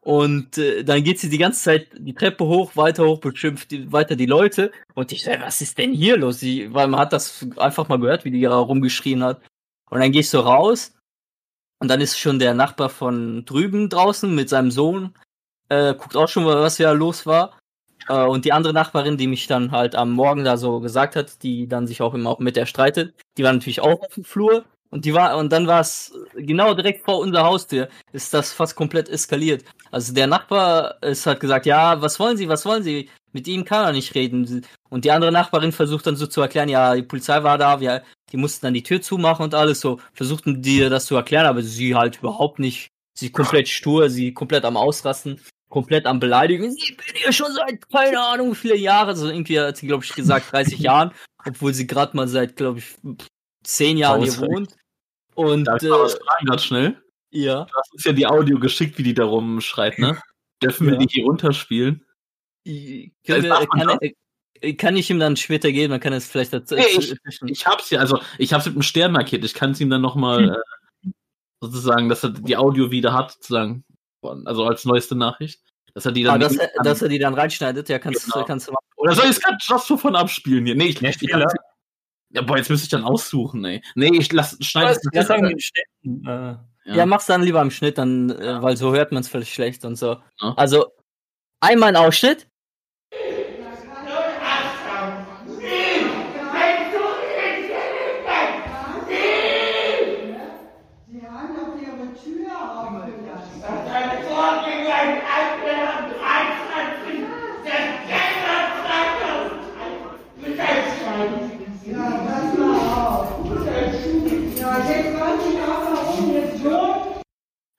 Und äh, dann geht sie die ganze Zeit die Treppe hoch, weiter hoch, beschimpft die, weiter die Leute. Und ich sage, was ist denn hier los? Sie, weil man hat das einfach mal gehört, wie die da rumgeschrien hat. Und dann gehst du raus und dann ist schon der Nachbar von drüben draußen mit seinem Sohn, äh, guckt auch schon mal, was da los war. Äh, und die andere Nachbarin, die mich dann halt am Morgen da so gesagt hat, die dann sich auch immer mit der streitet, die war natürlich auch auf dem Flur und die war, und dann war es genau direkt vor unserer Haustür, ist das fast komplett eskaliert. Also der Nachbar ist hat gesagt, ja, was wollen Sie, was wollen Sie? Mit ihm kann er nicht reden. Und die andere Nachbarin versucht dann so zu erklären, ja, die Polizei war da, wir, die mussten dann die Tür zumachen und alles so, versuchten dir das zu erklären, aber sie halt überhaupt nicht. Sie komplett stur, sie komplett am Ausrasten, komplett am Beleidigen. Sie bin hier schon seit, keine Ahnung, wie viele Jahre, also irgendwie hat sie, glaube ich, gesagt, 30 Jahren, obwohl sie gerade mal seit, glaube ich, zehn Jahren hier wohnt. Und Darf ich mal was äh, fragen, ganz schnell? Ja. Du hast uns ja die Audio geschickt, wie die da rumschreit, ne? Dürfen ja. wir die hier runterspielen? Können wir, kann, äh, kann, ich ihm dann später geben, dann kann er es vielleicht dazu. Nee, ich, ich hab's ja, also ich hab's mit einem Stern markiert, ich kann es ihm dann nochmal hm. äh, sozusagen, dass er die Audio wieder hat, sozusagen, also als neueste Nachricht. Dass er die dann. Ah, dass, er, dass er die dann reinschneidet, ja, kannst, genau. kannst du machen. Oder soll ich es gerade just von abspielen hier? Nee, ich, ich, ich, ja, boah, jetzt müsste ich dann aussuchen, ey. Nee, ich lass, schneide es. Das sagen wir Schnitt. Äh, ja. ja, mach's dann lieber im Schnitt, dann, äh, weil so hört man es völlig schlecht und so. Ja. Also, einmal ein Ausschnitt.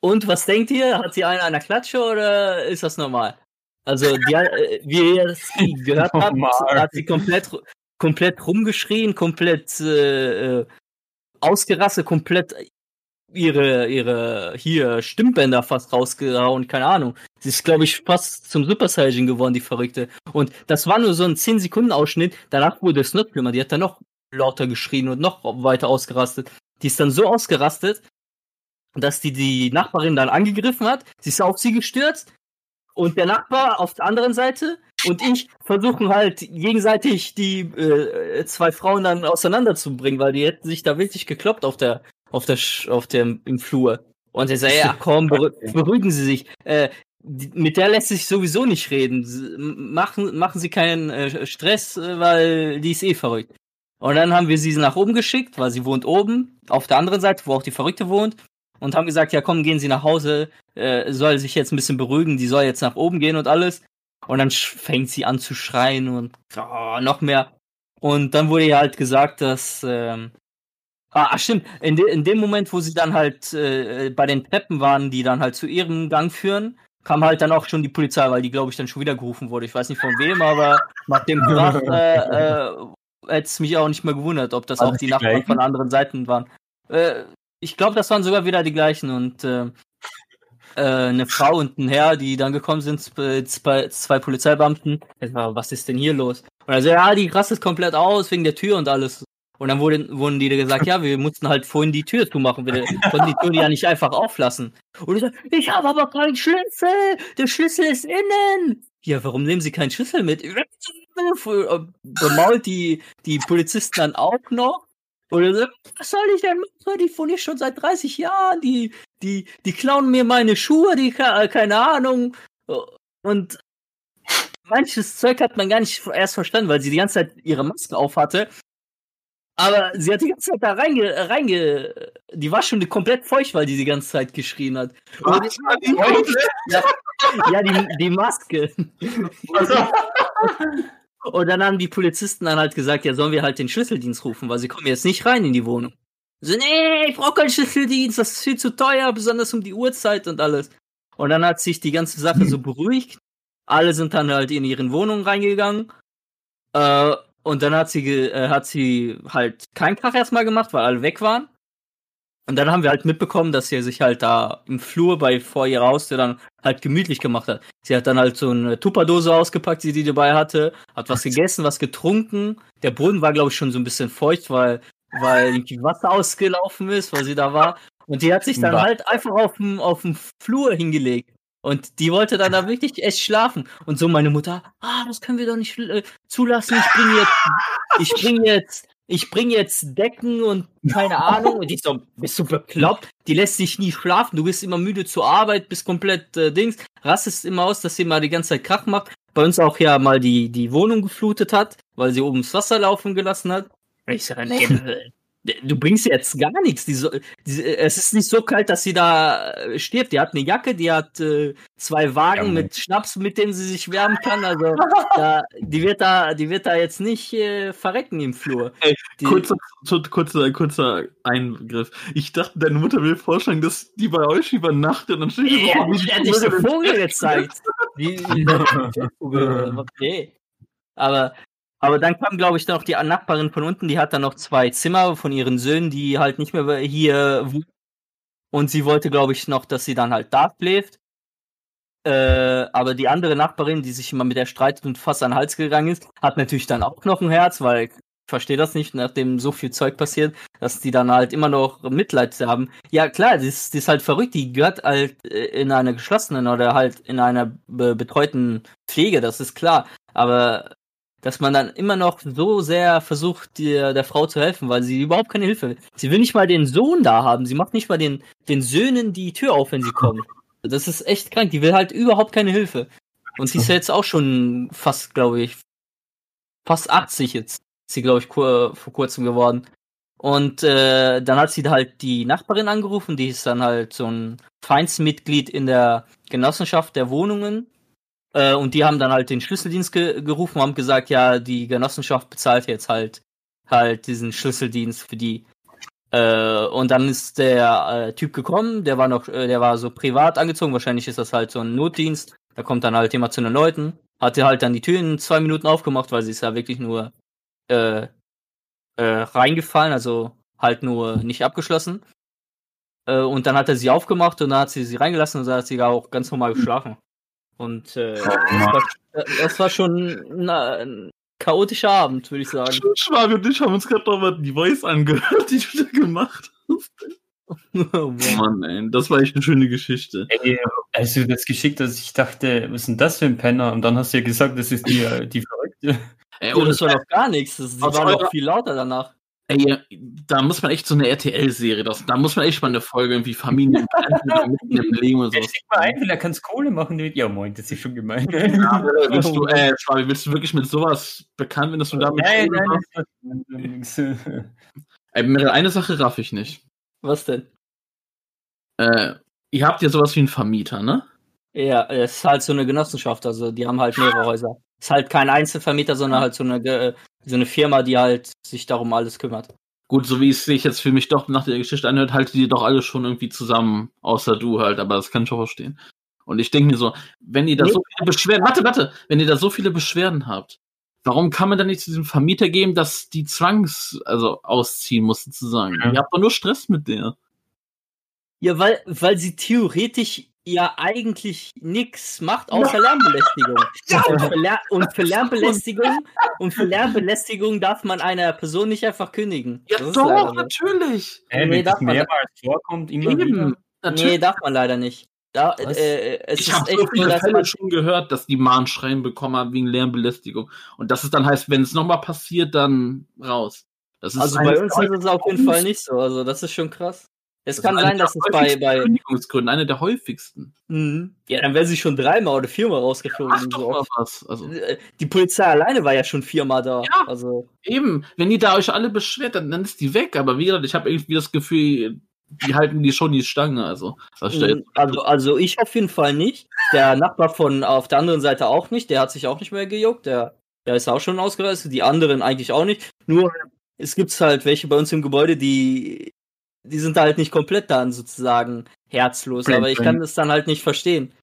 Und was denkt ihr? Hat sie einen an der Klatsche oder ist das normal? Also, die, äh, wie ihr es gehört habt, hat sie komplett, komplett rumgeschrien, komplett äh, äh, ausgerastet, komplett ihre, ihre hier Stimmbänder fast rausgehauen, keine Ahnung. Sie ist, glaube ich, fast zum Super Saiyan geworden, die Verrückte. Und das war nur so ein 10-Sekunden-Ausschnitt, danach wurde es noch schlimmer. Die hat dann noch lauter geschrien und noch weiter ausgerastet. Die ist dann so ausgerastet, dass die die Nachbarin dann angegriffen hat. Sie ist auf sie gestürzt und der Nachbar auf der anderen Seite und ich versuchen halt gegenseitig die äh, zwei Frauen dann auseinanderzubringen, weil die hätten sich da wirklich gekloppt auf der auf der auf dem im Flur. Und er sagt, ja komm, beruhigen Sie sich. Äh, die, mit der lässt sich sowieso nicht reden. Machen, machen Sie keinen äh, Stress, äh, weil die ist eh verrückt. Und dann haben wir sie nach oben geschickt, weil sie wohnt oben, auf der anderen Seite, wo auch die Verrückte wohnt. Und haben gesagt, ja komm, gehen Sie nach Hause, äh, soll sich jetzt ein bisschen beruhigen, die soll jetzt nach oben gehen und alles. Und dann fängt sie an zu schreien und oh, noch mehr. Und dann wurde ihr halt gesagt, dass ähm, Ah, stimmt. In, de in dem Moment, wo sie dann halt äh, bei den Treppen waren, die dann halt zu ihrem Gang führen, kam halt dann auch schon die Polizei, weil die, glaube ich, dann schon wieder gerufen wurde. Ich weiß nicht von wem, aber nach dem Krach äh, äh, hätte es mich auch nicht mehr gewundert, ob das Waren auch die die Nachbarn von anderen Seiten waren. Äh, ich glaube, das waren sogar wieder die gleichen und äh, äh, eine Frau und ein Herr, die dann gekommen sind, äh, zwei, zwei Polizeibeamten. War, was ist denn hier los? Und also, ja, die rastet komplett aus wegen der Tür und alles. Und dann wurde, wurden die gesagt, ja, wir mussten halt vorhin die Tür zumachen. Wir konnten die Tür ja nicht einfach auflassen. Und ich sag, ich habe aber keinen Schlüssel. Der Schlüssel ist innen. Ja, warum nehmen Sie keinen Schlüssel mit? Bemault die, die Polizisten dann auch noch. Oder so, was soll ich denn machen? Die wohnen hier schon seit 30 Jahren. Die, die, die klauen mir meine Schuhe, die, ka- keine Ahnung. Und manches Zeug hat man gar nicht erst verstanden, weil sie die ganze Zeit ihre Maske aufhatte. Aber sie hat die ganze Zeit da reinge, reinge, die war schon komplett feucht, weil die die ganze Zeit geschrien hat. War die ja, ja, die, die Maske. Und dann haben die Polizisten dann halt gesagt, ja, sollen wir halt den Schlüsseldienst rufen, weil sie kommen jetzt nicht rein in die Wohnung. So, nee, ich brauche keinen Schlüsseldienst, das ist viel zu teuer, besonders um die Uhrzeit und alles. Und dann hat sich die ganze Sache so beruhigt. Alle sind dann halt in ihren Wohnungen reingegangen. Äh, und dann hat sie, äh, hat sie halt keinen Krach erstmal gemacht, weil alle weg waren. Und dann haben wir halt mitbekommen, dass sie sich halt da im Flur bei vor ihrer Haustür dann halt gemütlich gemacht hat. Sie hat dann halt so eine Tupperdose ausgepackt, die sie dabei hatte, hat was gegessen, was getrunken. Der Boden war, glaube ich, schon so ein bisschen feucht, weil, weil irgendwie Wasser ausgelaufen ist, weil sie da war. Und die hat sich dann halt einfach auf dem, auf dem Flur hingelegt. Und die wollte dann da wirklich echt schlafen. Und so meine Mutter, ah, das können wir doch nicht äh, zulassen. Ich bringe jetzt, ich bringe jetzt, ich bringe jetzt Decken und keine Ahnung. Und ich so, bist du bekloppt? Die lässt sich nie schlafen. Du bist immer müde zur Arbeit, bist komplett äh, Dings. Rastest immer aus, dass sie mal die ganze Zeit Krach macht. Bei uns auch ja mal die, die Wohnung geflutet hat, weil sie oben das Wasser laufen gelassen hat. Und ich sage, nee, du- bringst jetzt gar nichts. Die so, die, es ist nicht so kalt, dass sie da äh, stirbt. Die hat eine Jacke, die hat äh, zwei Wagen Ja, mit Schnaps, mit denen sie sich wärmen kann. Also da, die wird da, die wird da jetzt nicht äh, verrecken im Flur. Ey, Die, Kurzer, kurzer, kurzer Eingriff. Ich dachte, deine Mutter will vorschlagen, dass die bei euch übernachtet und dann steht ja, wie die hat dich so Vögel- Vogel gezeigt. Die, die, okay. Aber, aber dann kam, glaube ich, noch die Nachbarin von unten, die hat dann noch zwei Zimmer von ihren Söhnen, die halt nicht mehr hier wohnen. Und sie wollte, glaube ich, noch, dass sie dann halt da schläft. Äh, aber die andere Nachbarin, die sich immer mit der streitet und fast an den Hals gegangen ist, hat natürlich dann auch noch ein Herz, weil ich verstehe das nicht, nachdem so viel Zeug passiert, dass die dann halt immer noch Mitleid haben. Ja, klar, die ist, die ist halt verrückt, die gehört halt äh, in einer geschlossenen oder halt in einer be betreuten Pflege, das ist klar. Aber dass man dann immer noch so sehr versucht, der, der Frau zu helfen, weil sie überhaupt keine Hilfe will. Sie will nicht mal den Sohn da haben, sie macht nicht mal den, den Söhnen die Tür auf, wenn sie kommen. Das ist echt krank, die will halt überhaupt keine Hilfe. Und sie ist ja jetzt auch schon fast, glaube ich, fast 80 jetzt. Ist sie, glaube ich, vor kurzem geworden. Und äh, dann hat sie halt die Nachbarin angerufen, die ist dann halt so ein Vereinsmitglied in der Genossenschaft der Wohnungen. Äh, und die haben dann halt den Schlüsseldienst ge gerufen und haben gesagt, ja, die Genossenschaft bezahlt jetzt halt halt diesen Schlüsseldienst für die. Äh, und dann ist der äh, Typ gekommen, der war noch, äh, der war so privat angezogen, wahrscheinlich ist das halt so ein Notdienst. Da kommt dann halt jemand zu den Leuten, hatte halt dann die Tür in zwei Minuten aufgemacht, weil sie ist ja wirklich nur äh, äh, reingefallen, also halt nur nicht abgeschlossen. Äh, und dann hat er sie aufgemacht und dann hat sie sie reingelassen und dann hat sie da auch ganz normal geschlafen. Und äh, das, war, das war schon na, ein chaotischer Abend, würde ich sagen. Schwabi und ich haben uns gerade nochmal die Voice angehört, die du da gemacht hast. Oh Mann, ey, das war echt eine schöne Geschichte. Ey, als du das geschickt hast, ich dachte, was ist denn das für ein Penner? Und dann hast du ja gesagt, das ist die, äh, die Verrückte. Ey, und das war doch gar nichts. Waren eurer- noch viel lauter danach. Ey, da muss man echt so eine RTL-Serie, das, da muss man echt mal eine Folge irgendwie Familien mitten im Leben und so. Jetzt mal ein, vielleicht kannst Kohle machen mit. Ja, moin, das ist schon gemein. Ja, willst du, äh, Schwabi, willst du wirklich mit sowas bekannt, wenn du damit. Nein, nein, nein. Ey, eine Sache raff ich nicht. Was denn? Äh, ihr habt ja sowas wie einen Vermieter, ne? Ja, es ist halt so eine Genossenschaft, also die haben halt mehrere Häuser. Es ist halt kein Einzelvermieter, sondern halt so eine, Ge- so eine Firma, die halt sich darum alles kümmert. Gut, so wie es sich jetzt für mich doch nach der Geschichte anhört, haltet ihr doch alle schon irgendwie zusammen, außer du halt, aber das kann ich auch verstehen. Und ich denke mir so, wenn ihr da Nee. so viele Beschwerden, warte, warte, wenn ihr da so viele Beschwerden habt, warum kann man dann nicht zu diesem Vermieter geben, dass die zwangs, also ausziehen muss sozusagen? Ja. Ihr habt doch nur Stress mit der. Ja, weil, weil sie theoretisch ja eigentlich nichts macht, außer Lärmbelästigung. Und, für Lär und für Lärmbelästigung und für Lärmbelästigung darf man einer Person nicht einfach kündigen. Ja, Das doch, natürlich. Hey, Nee, darf man- mehrmals vorkommt, immer Eben. Nee, darf man leider nicht. Da, äh, es ich habe so viele Fälle schon gehört, dass die Mahnschreiben bekommen haben wegen Lärmbelästigung. Und das ist dann heißt, wenn es nochmal passiert, dann raus. Das ist also bei uns ist es auf jeden Fall nicht so. Also das ist schon krass. Es Das kann sein, dass es bei, bei Kündigungsgründe, eine der häufigsten. Mhm. ja, dann wären sie schon dreimal oder viermal rausgeflogen. Doch so was. Also Äh, Die Polizei alleine war ja schon viermal da. Ja. Also eben, wenn ihr da euch alle beschwert, dann, dann ist die weg. Aber wie gesagt, ich habe irgendwie das Gefühl, die halten die schon die Stange. Also, Mhm. Also, also ich auf jeden Fall nicht. Der Nachbar von auf der anderen Seite auch nicht. Der hat sich auch nicht mehr gejuckt. Der, der ist auch schon ausgereist. Die anderen eigentlich auch nicht. Nur es gibt halt welche bei uns im Gebäude, die die sind halt nicht komplett dann sozusagen herzlos. Blend Aber ich drin. kann das dann halt nicht verstehen.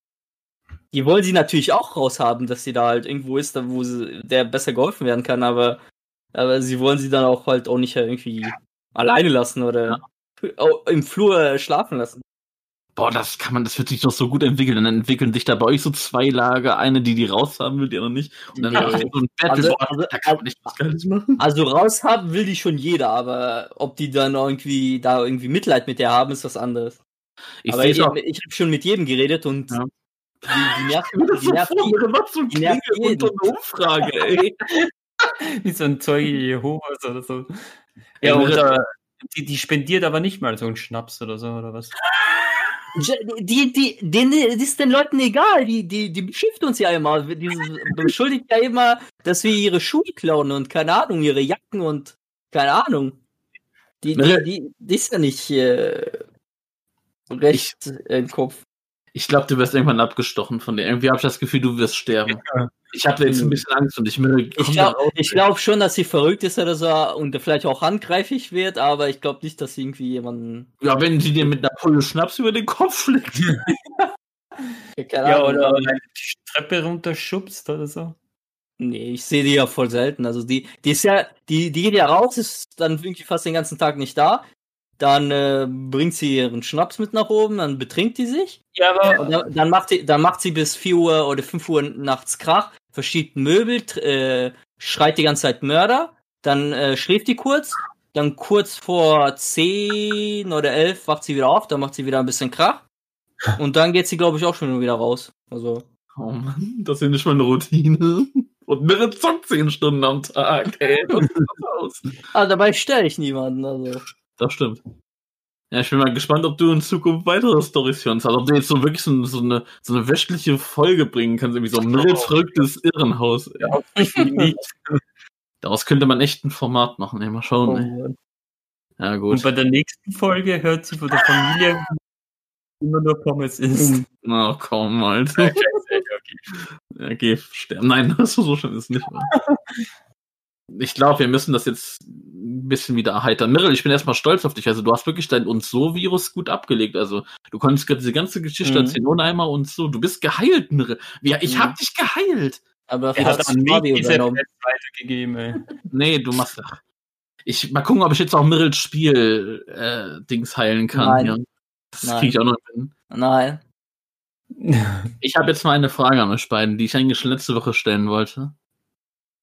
Die wollen sie natürlich auch raushaben, dass sie da halt irgendwo ist, wo sie, der besser geholfen werden kann. Aber aber sie wollen sie dann auch halt auch nicht irgendwie alleine lassen oder au- im Flur schlafen lassen. Boah, das kann man, das wird sich doch so gut entwickeln. Dann entwickeln sich da bei euch so zwei Lager, eine, die die raushaben will, die andere nicht. Und dann Ja. so ein Battle, Also- boah, also- da kann man nicht was Geiles machen. Also raushaben will die schon jeder, aber ob die dann irgendwie da irgendwie Mitleid mit der haben, ist was anderes. Ich aber ich, auch. ich habe schon mit jedem geredet und Ja. die, die nervt, die so nervt vor, die, was so die nervt jeden. und so eine Umfrage, ey. Wie so ein Zeuge Jehovas oder so. Ja, oder die, die spendiert aber nicht mal so einen Schnaps oder so, oder was? Die, die, denen das ist den Leuten egal, die, die, die beschimpft uns ja immer, die beschuldigt ja immer, dass wir ihre Schuhe klauen und keine Ahnung, ihre Jacken und keine Ahnung. Die, die, die, die ist ja nicht äh, recht im Kopf. Ich glaube, du wirst irgendwann abgestochen von der. Irgendwie habe ich das Gefühl, du wirst sterben. Ich habe jetzt ein bisschen Angst und ich mir. Ich glaube glaub schon, dass sie verrückt ist oder so und vielleicht auch handgreiflich wird, aber ich glaube nicht, dass sie irgendwie jemanden. Ja, wenn sie dir mit einer Pulle Schnaps über den Kopf fliegt. Ja, oder aber- die Treppe runterschubst oder so. Nee, ich sehe die ja voll selten. Also die, die ist ja, die, die geht ja raus, ist dann irgendwie fast den ganzen Tag nicht da. Dann äh, bringt sie ihren Schnaps mit nach oben, dann betrinkt die sich. Ja, aber Und dann, dann, macht sie, dann macht sie bis 4 Uhr oder 5 Uhr nachts Krach, verschiebt Möbel, äh, schreit die ganze Zeit Mörder. Dann äh, schläft die kurz. Dann kurz vor 10 oder 11 wacht sie wieder auf, dann macht sie wieder ein bisschen Krach. Und dann geht sie, glaube ich, auch schon wieder raus. Also. Oh Mann, das ist nicht meine Routine. Und Mirre zockt zehn Stunden am Tag, ey. Was ist das aus? Ah, dabei stelle ich niemanden. Also. Das stimmt. Ja, ich bin mal gespannt, ob du in Zukunft weitere Storys für uns hast. Ob du jetzt so wirklich so, so, eine, so eine wöchentliche Folge bringen kannst, irgendwie so ein Mirres verrücktes Irrenhaus. Nicht. Daraus könnte man echt ein Format machen, ey. Mal schauen, ey. Ja, Und gut. bei der nächsten Folge hört sie von der Familie immer nur Pommes isst. Na komm, Alter. Ja, geh sterben. Nein, das so schlimm ist nicht. Mehr. Ich glaube, wir müssen das jetzt ein bisschen wieder erheitern. Mirrell, ich bin erstmal stolz auf dich. Also, du hast wirklich dein und so Virus gut abgelegt. Also, du konntest gerade diese ganze Geschichte Mhm. erzählen ohne einmal und so. Du bist geheilt, Mirrell. Ja, ich Mhm. hab dich geheilt. Aber Er dafür an mich Fabio diese übernommen. Weitergegeben, ey. Nee, du machst. Ach. Ich mal gucken, ob ich jetzt auch Mirrells Spiel äh, Dings heilen kann. Nein. Ja. Das Nein. krieg ich auch noch hin. Nein. Ich habe jetzt mal eine Frage an euch beiden, die ich eigentlich schon letzte Woche stellen wollte.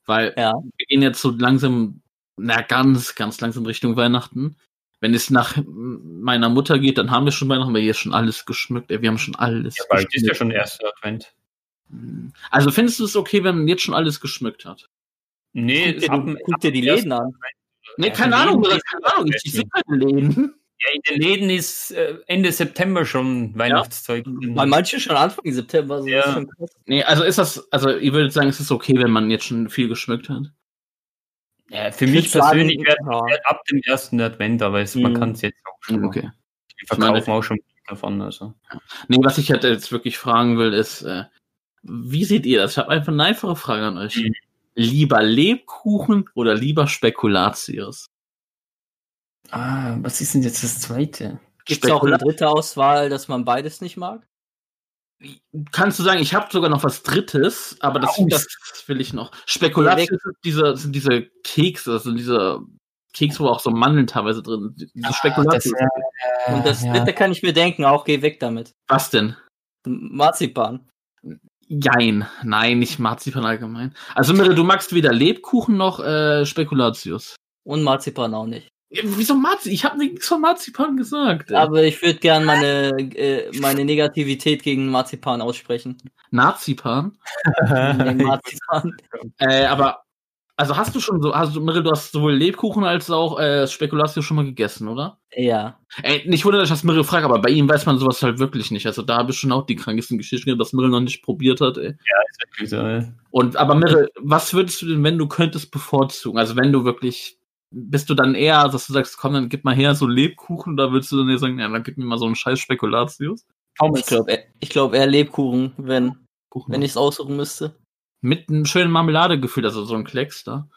Weil Ja. wir gehen jetzt so langsam, na ganz, ganz langsam Richtung Weihnachten. Wenn es nach meiner Mutter geht, dann haben wir schon Weihnachten, weil hier ist schon alles geschmückt. Ey, wir haben schon alles Ja, bald ist ja schon erster Advent. Also findest du es okay, wenn man jetzt schon alles geschmückt hat? Nee, Guck dir, die, Läden an. Nee, keine in Ahnung, keine Ahnung, ich, ich sehe keine Läden. Ja, in den Läden ist äh, Ende September schon Weihnachtszeug. Bei manchen schon Anfang September. Also Ja. ist schon krass. Nee, also ist das, also ihr würdet sagen, es ist okay, wenn man jetzt schon viel geschmückt hat. Ja, für Ich mich persönlich wäre ja. wär ab dem ersten Advent, aber es, man Mhm. kann es jetzt auch schon. Okay. Die verkaufen auch schon davon. Also. Nee, was ich halt jetzt wirklich fragen will, ist, äh, wie seht ihr das? Ich habe einfach eine einfache Frage an euch. Mhm. Lieber Lebkuchen oder lieber Spekulatius? Ah, was ist denn jetzt das zweite? Gibt es auch eine dritte Auswahl, dass man beides nicht mag? Kannst du sagen, ich habe sogar noch was Drittes, aber das, Aus. das will ich noch. Spekulatius sind diese, sind diese Kekse, sind diese Kekse, wo auch so Mandeln teilweise drin sind. Diese Spekulatius. äh, Und das dritte kann ich mir denken, auch geh weg damit. was denn? Marzipan. Jein. Nein, nicht Marzipan allgemein. Also, Mirre, du magst weder Lebkuchen noch äh, Spekulatius. Und Marzipan auch nicht. Ja, Wieso Marzipan? Ich habe nichts von Marzipan gesagt. ey. Aber ich würde gern meine, äh, meine Negativität gegen Marzipan aussprechen. Nazipan? Nee, Marzipan. Äh, aber, also hast du schon so, also Mirre, du hast sowohl Lebkuchen als auch äh, Spekulatius schon mal gegessen, oder? Ja. Ey, nicht wundert, dass ich das Mirre frage, aber bei ihm weiß man sowas halt wirklich nicht. Also da habe ich schon auch die krankesten Geschichten gehört, dass Mirre noch nicht probiert hat, ey. Wirklich so, ja. Und, aber Mirre, was würdest du denn, wenn du könntest, bevorzugen? Also wenn du wirklich, bist du dann eher, dass du sagst, komm, dann gib mal her so Lebkuchen, oder würdest du dann eher sagen, ja, dann gib mir mal so einen scheiß Spekulatius? Ich glaube ich glaub eher Lebkuchen, wenn, Kuchen. wenn ich es aussuchen müsste. Mit einem schönen Marmeladegefühl, also so ein Klecks da.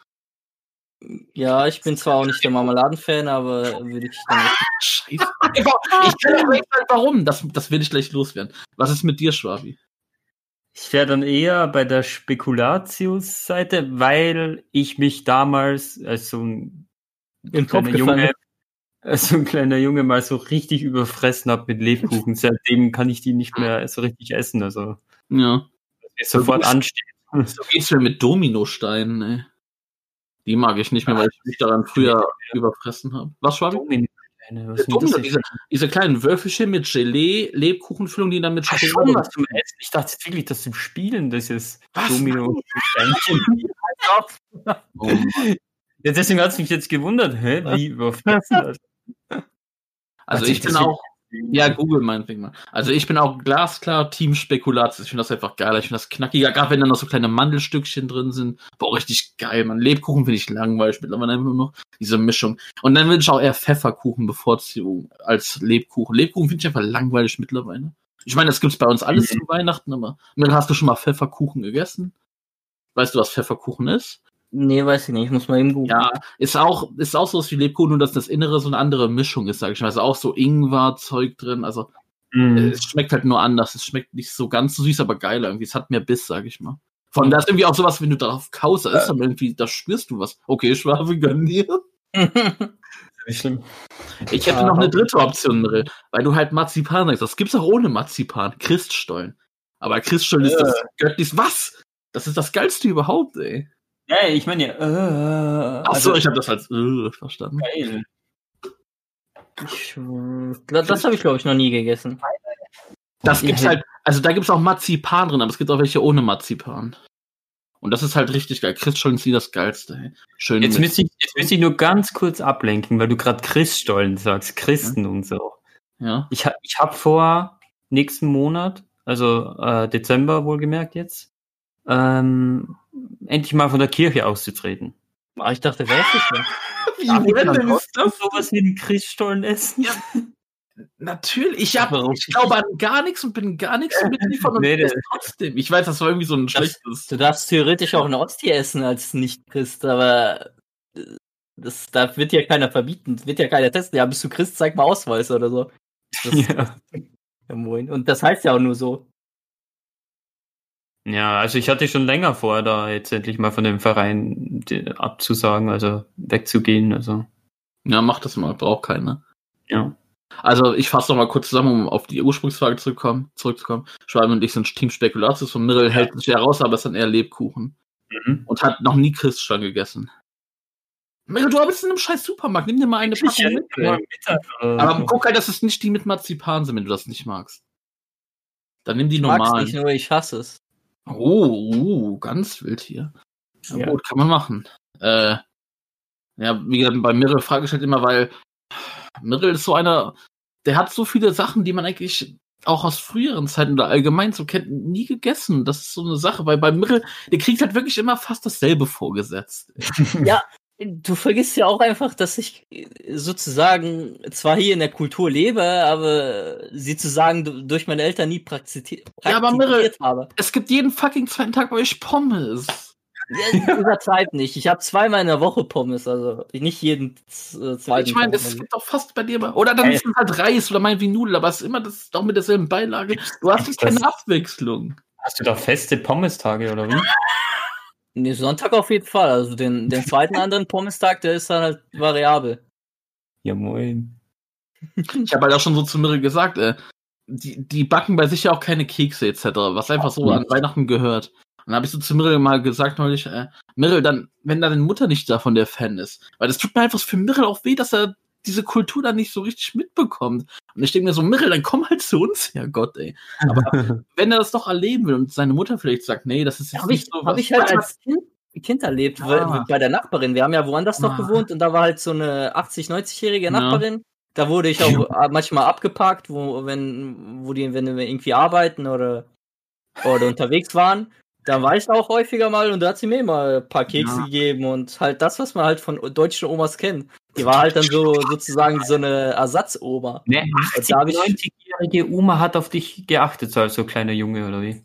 Ja, ich bin zwar auch nicht der Marmeladenfan, aber würde ich dann auch Scheiße. Ich kann auch nicht sagen, warum. Das, das will ich gleich loswerden. Was ist mit dir, Schwabi? Ich wäre dann eher bei der Spekulatius-Seite, weil ich mich damals als so ein im Kopf gefallen. So ein kleiner Junge mal so richtig überfressen habe mit Lebkuchen. Seitdem kann ich die nicht mehr so richtig essen. Also Ja. sofort gut. ansteht. So geht's mir mit Dominosteinen, ey. Die mag ich nicht mehr, weil ich mich daran früher überfressen habe. Was, Schwabi? Domino-Steine, was Ja, Domino, diese, diese kleinen Würfelchen mit Gelee, Lebkuchenfüllung, die dann mit Ach, Schokolade. schon was zum Essen. Ich dachte jetzt wirklich, dass zum Spielen das ist Was? Domino. Oh Mann. Ja, deswegen hat es mich jetzt gewundert. Hä? Wie überfressen? Also, Also ich bin das auch, ja, Google meinetwegen mal. Also ich bin auch glasklar Team Spekulatius. Ich finde das einfach geil. Ich finde das knackiger, gerade wenn da noch so kleine Mandelstückchen drin sind. Boah, richtig geil, man. Lebkuchen finde ich langweilig mittlerweile einfach nur noch. Diese Mischung. Und dann würde ich auch eher Pfefferkuchen bevorzugen als Lebkuchen. Lebkuchen finde ich einfach langweilig mittlerweile. Ich meine, das gibt's bei uns alles zu Weihnachten, aber Mir, hast du schon mal Pfefferkuchen gegessen? Weißt du, was Pfefferkuchen ist? Nee, weiß ich nicht. Ich muss mal eben googeln. Ja, ist auch, ist auch so wie Lebkuchen, nur dass das Innere so eine andere Mischung ist, sag ich mal. Also auch so Ingwer-Zeug drin. Also Mhm. es schmeckt halt nur anders. Es schmeckt nicht so ganz so süß, aber geiler irgendwie. Es hat mehr Biss, sag ich mal. Allem, da ist irgendwie auch sowas, wenn du darauf kaust, da ist dann irgendwie, da spürst du was. Okay, Schwabe, gönn dir. Nicht schlimm. Ich hätte Ja. noch eine dritte Option, Mirre, weil du halt Marzipan sagst. Das gibt's auch ohne Marzipan. Christstollen. Aber Christstollen ist das göttlich. Was? Das ist das geilste überhaupt, ey. Ja, ich meine ja, äh, Ach so, also, ich habe das als äh, verstanden. geil. Ich, das das habe ich, glaube ich, noch nie gegessen. Das gibt's Ja. halt, also da gibt's auch Marzipan drin, aber es gibt auch welche ohne Marzipan. Und das ist halt richtig geil. Christstollen ist wie das geilste. Ey. Schön. Jetzt müsste ich, jetzt müsste ich nur ganz kurz ablenken, weil du gerade Christstollen sagst, Christen und so. ja. Ich, ich habe vor nächsten Monat, also äh, Dezember wohlgemerkt jetzt, ähm, endlich mal von der Kirche auszutreten. Ah, ich dachte, wer ist das denn? Wie Darf random ist trotzdem das? sowas wie einen Christstollen essen? Ja. Natürlich. Ich, hab, ich glaube an gar nichts und bin gar nichts mitliefern und Nee, nee, trotzdem. Ich weiß, das war irgendwie so ein Das- schlechtes. Du darfst theoretisch auch eine Ostie essen als Nicht-Christ, aber äh, das, da wird ja keiner verbieten, wird ja keiner testen. Ja, bist du Christ, zeig mal Ausweis oder so. Das, Ja. ja, moin. Und das heißt ja auch nur so. Ja, also ich hatte schon länger vor, da jetzt endlich mal von dem Verein abzusagen, also wegzugehen. Also Ja, mach das mal. Braucht keiner. ja. Also ich fasse noch mal kurz zusammen, um auf die Ursprungsfrage zurückkommen, zurückzukommen. Schwalbe und ich sind Team Spekulatius und Mirrell hält sich heraus, aber ist dann eher Lebkuchen. Mhm. Und hat noch nie Christstollen gegessen. Mirrell, du bist in einem scheiß Supermarkt. Nimm dir mal eine Packung mit. ey. Aber guck halt, dass es nicht die mit Marzipan sind, wenn du das nicht magst. Dann nimm die Ich mag's normalen. nicht, nur ich hasse es. Oh, uh, ganz wild hier. Ja, Ja. Gut, kann man machen. Äh, Ja, wie gesagt, bei Mirrell frage ich halt immer, weil Mirrell ist so einer, der hat so viele Sachen, die man eigentlich auch aus früheren Zeiten oder allgemein so kennt, nie gegessen. Das ist so eine Sache, weil bei Mirrell, der kriegt halt wirklich immer fast dasselbe vorgesetzt. Ja, du vergisst ja auch einfach, dass ich sozusagen zwar hier in der Kultur lebe, aber sie zu sagen durch meine Eltern nie praktiziert, Ja, aber praktiziert habe. es gibt jeden fucking zweiten Tag bei euch Pommes. Ja, übertreib nicht. Ich habe zweimal in der Woche Pommes, also nicht jeden äh, zweiten Ich meine, Tag. es gibt doch fast bei dir mal. Oder dann Ey. ist es halt Reis oder meinetwegen Nudeln, aber es ist immer das doch mit derselben Beilage. Du hast Gibt's keine? Abwechslung. Hast du da feste Pommes-Tage oder wie? Nee, Sonntag auf jeden Fall. Also den, den zweiten anderen Pommes-Tag, der ist dann halt variabel. Ja, moin. Ich habe halt auch schon so zu Mirre gesagt, äh, die, die backen bei sich ja auch keine Kekse etc., was einfach so an Weihnachten gehört. Und dann habe ich so zu Mirre mal gesagt neulich, äh, Mirre, dann, wenn deine Mutter nicht davon der Fan ist, weil das tut mir einfach für Mirre auch weh, dass er diese Kultur dann nicht so richtig mitbekommt. Und ich denke mir so, Mirre, dann komm halt zu uns, ja Gott, ey. Aber wenn er das doch erleben will und seine Mutter vielleicht sagt, nee, das ist jetzt Habe ich, hab ich halt als kind, kind erlebt, Ah. bei der Nachbarin. Wir haben ja woanders noch Ah. gewohnt und da war halt so eine 80-, 90-jährige Ja. Nachbarin. Da wurde ich auch manchmal abgeparkt, wo, wenn, wo die, wenn wir irgendwie arbeiten oder, oder unterwegs waren. Da war ich auch häufiger mal und da hat sie mir immer ein paar Kekse Ja. gegeben und halt das, was man halt von deutschen Omas kennt. Die war halt dann so sozusagen so eine Ersatzoma. Ne, Da hab ich- 90-jährige Oma hat auf dich geachtet, so als so kleiner Junge, oder wie?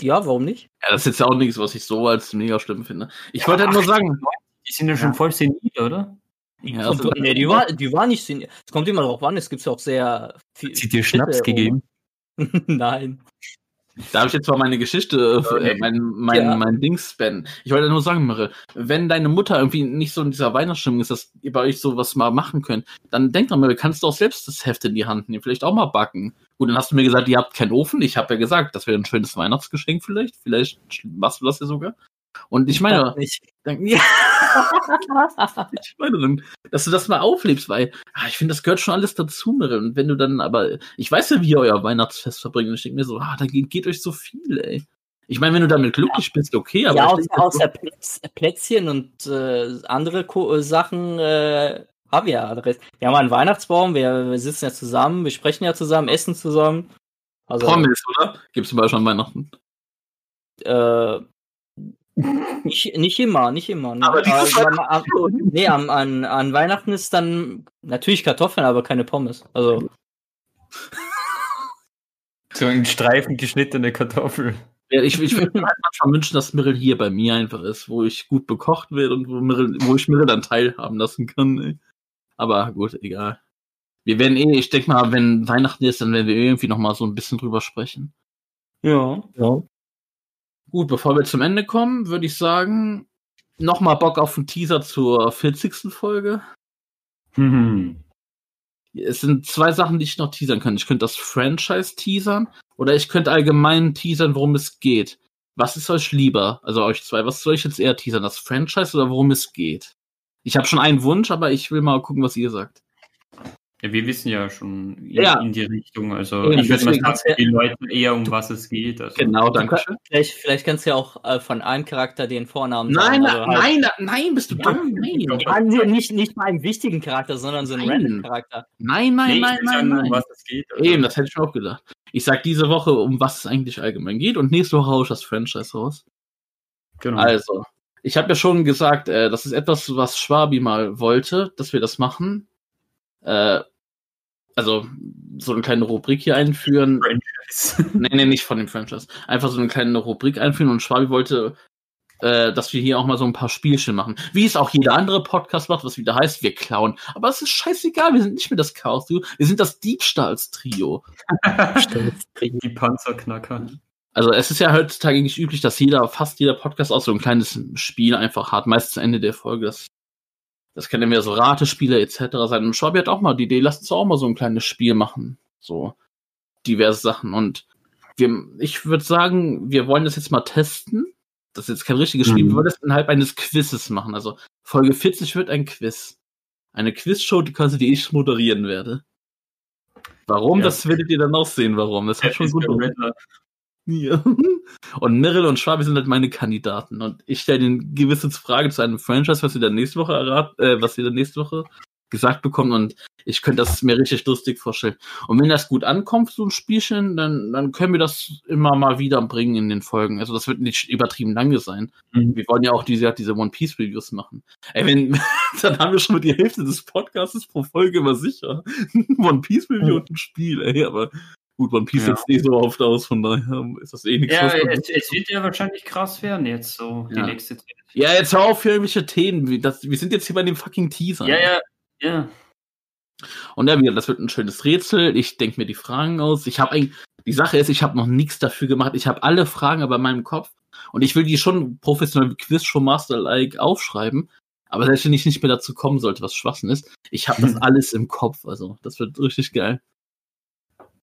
Ja, warum nicht? Ja, das ist jetzt ja auch nichts, was ich so als mega schlimm finde. Ich wollte halt nur sagen, Die sind ja schon Ja. voll senil, oder? ja, Und, also, nee, die war, die war nicht. sen- Es kommt immer drauf an, es gibt ja auch sehr viel. Hat sie dir Schnaps gegeben? Nein. Da habe ich jetzt mal meine Geschichte, äh, Okay. mein, mein, Ja. mein Ding spenden. Ich wollte nur sagen, Mirre, wenn deine Mutter irgendwie nicht so in dieser Weihnachtsstimmung ist, dass ihr bei euch sowas mal machen könnt, dann denk dran, Mirre, kannst du auch selbst das Heft in die Hand nehmen, vielleicht auch mal backen. Gut, dann hast du mir gesagt, ihr habt keinen Ofen. Ich habe ja gesagt, das wäre ein schönes Weihnachtsgeschenk vielleicht. Vielleicht machst du das ja sogar. Und ich meine, nicht. dann, ja, ich meine, dann, dass du das mal auflebst, weil ah, ich finde, das gehört schon alles dazu. Und wenn du dann aber, ich weiß ja, wie ihr euer Weihnachtsfest verbringt, und ich denke mir so, ah, da geht, geht euch so viel, ey. Ich meine, wenn du damit glücklich bist, okay, aber ja, ich aus, denke, außer Plätz, Plätzchen und äh, andere Ko äh, Sachen äh, haben wir ja. Wir haben einen Weihnachtsbaum, wir, wir sitzen ja zusammen, wir sprechen ja zusammen, essen zusammen. Also, Pommes, oder? Gibt's zum Beispiel an Weihnachten. Äh, nicht, nicht immer, nicht immer. Ne? Aber dieses am, am, nee, am, an, an Weihnachten ist dann natürlich Kartoffeln, aber keine Pommes. Also, So ein Streifen geschnittene Kartoffel. Ja, ich, ich würde mir halt manchmal wünschen, dass Mirrell hier bei mir einfach ist, wo ich gut bekocht werde und wo, Mirrell, wo ich Mirrell dann teilhaben lassen kann. Ey. Aber gut, egal. Wir werden eh, ich denke mal, wenn Weihnachten ist, dann werden wir irgendwie noch mal so ein bisschen drüber sprechen. Ja. ja. Gut, bevor wir zum Ende kommen, würde ich sagen, noch mal Bock auf einen Teaser zur 40. Folge. Hm. Es sind zwei Sachen, die ich noch teasern kann. Ich könnte das Franchise teasern oder ich könnte allgemein teasern, worum es geht. Was ist euch lieber? Also euch zwei, was soll ich jetzt eher teasern? Das Franchise oder worum es geht? Ich habe schon einen Wunsch, aber ich will mal gucken, was ihr sagt. Ja, wir wissen ja schon in, Ja. in die Richtung. Also Eben, ich würde mal sagen, die Leute eher um was es geht. Also, Genau, danke schön. Vielleicht, vielleicht kannst du ja auch äh, von einem Charakter den Vornamen Nein, sagen. also halt- nein, nein, nein, bist du dumm? Nein, Ja, nicht, nicht mal einen wichtigen Charakter, sondern so einen Nein. random Charakter. nein, nein, Nee, nein, nein, sagen, um nein. was es geht. Also, Eben, das hätte ich mir auch gedacht. Ich sag diese Woche, um was es eigentlich allgemein geht und nächste Woche hau ich das Franchise raus. genau. Also, ich habe ja schon gesagt, äh, das ist etwas, was Schwabi mal wollte, dass wir das machen. Äh, also, so eine kleine Rubrik hier einführen. Franchise. nee, nee, nicht von dem Franchise. Einfach so eine kleine Rubrik einführen und Schwabi wollte, äh, dass wir hier auch mal so ein paar Spielchen machen. Wie es auch jeder andere Podcast macht, was wieder heißt, wir klauen. Aber es ist scheißegal, wir sind nicht mehr das Chaos-Trio, wir sind das Diebstahlstrio. die Panzerknacker. Also es ist ja heutzutage nicht üblich, dass jeder, fast jeder Podcast auch so ein kleines Spiel einfach hat, meistens Ende der Folge. Das, das können ja so Ratespiele etc. sein. Und Schwabi hat auch mal die Idee, lass uns auch mal so ein kleines Spiel machen. So diverse Sachen. Und wir, ich würde sagen, wir wollen das jetzt mal testen. Das ist jetzt kein richtiges Spiel, Mhm. wir wollen das innerhalb eines Quizzes machen. Also Folge 40 wird ein Quiz. Eine Quizshow, die quasi die ich moderieren werde. Warum? Ja. Das werdet ihr dann auch sehen, warum. Das hat schon gut. Ja. Und Meryl und Schwabi sind halt meine Kandidaten. Und ich stelle ihnen gewisse Frage zu einem Franchise, was sie dann nächste Woche errat, äh, was sie dann nächste Woche gesagt bekommen. Und ich könnte das mir richtig lustig vorstellen. Und wenn das gut ankommt, so ein Spielchen, dann, dann können wir das immer mal wieder bringen in den Folgen. Also das wird nicht übertrieben lange sein. Mhm. Wir wollen ja auch diese, diese One Piece Reviews machen. Ey, wenn, dann haben wir schon mal die Hälfte des Podcasts pro Folge immer sicher. One Piece Review und ein Spiel, ey, aber gut, One Piece Ja. setzt eh so oft aus, von daher ist das eh nichts. Ja, es, es wird ja wahrscheinlich krass werden jetzt so die Ja. nächste Zeit. ja, jetzt hör auf für irgendwelche Themen. Wir- Das, wir sind jetzt hier bei dem fucking Teaser. Ja, ja, ja. Und ja, wieder, das wird ein schönes Rätsel. Ich denke mir die Fragen aus. Ich habe eigentlich, die Sache ist, ich habe noch nichts dafür gemacht. Ich habe alle Fragen aber in meinem Kopf und ich will die schon professionell wie Quiz Show Master like aufschreiben. Aber selbst wenn ich nicht mehr dazu kommen sollte, was Schwachsinn ist, ich habe das alles im Kopf. Also, das wird richtig geil.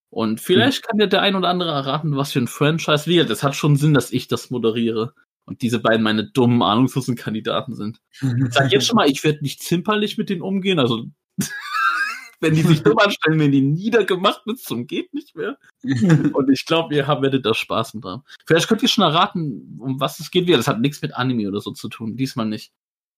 Und vielleicht kann ja der ein oder andere erraten, was für ein Franchise wird. Es hat schon Sinn, dass ich das moderiere. Und diese beiden meine dummen, ahnungslosen Kandidaten sind. Ich sag jetzt schon mal, ich werde nicht zimperlich mit denen umgehen. Also, wenn die sich dumm anstellen, werden die niedergemacht bis zum geht nicht mehr. Und ich glaube, ihr habt, werdet da Spaß mit dran. Vielleicht könnt ihr schon erraten, um was es geht. Das hat nichts mit Anime oder so zu tun. Diesmal nicht.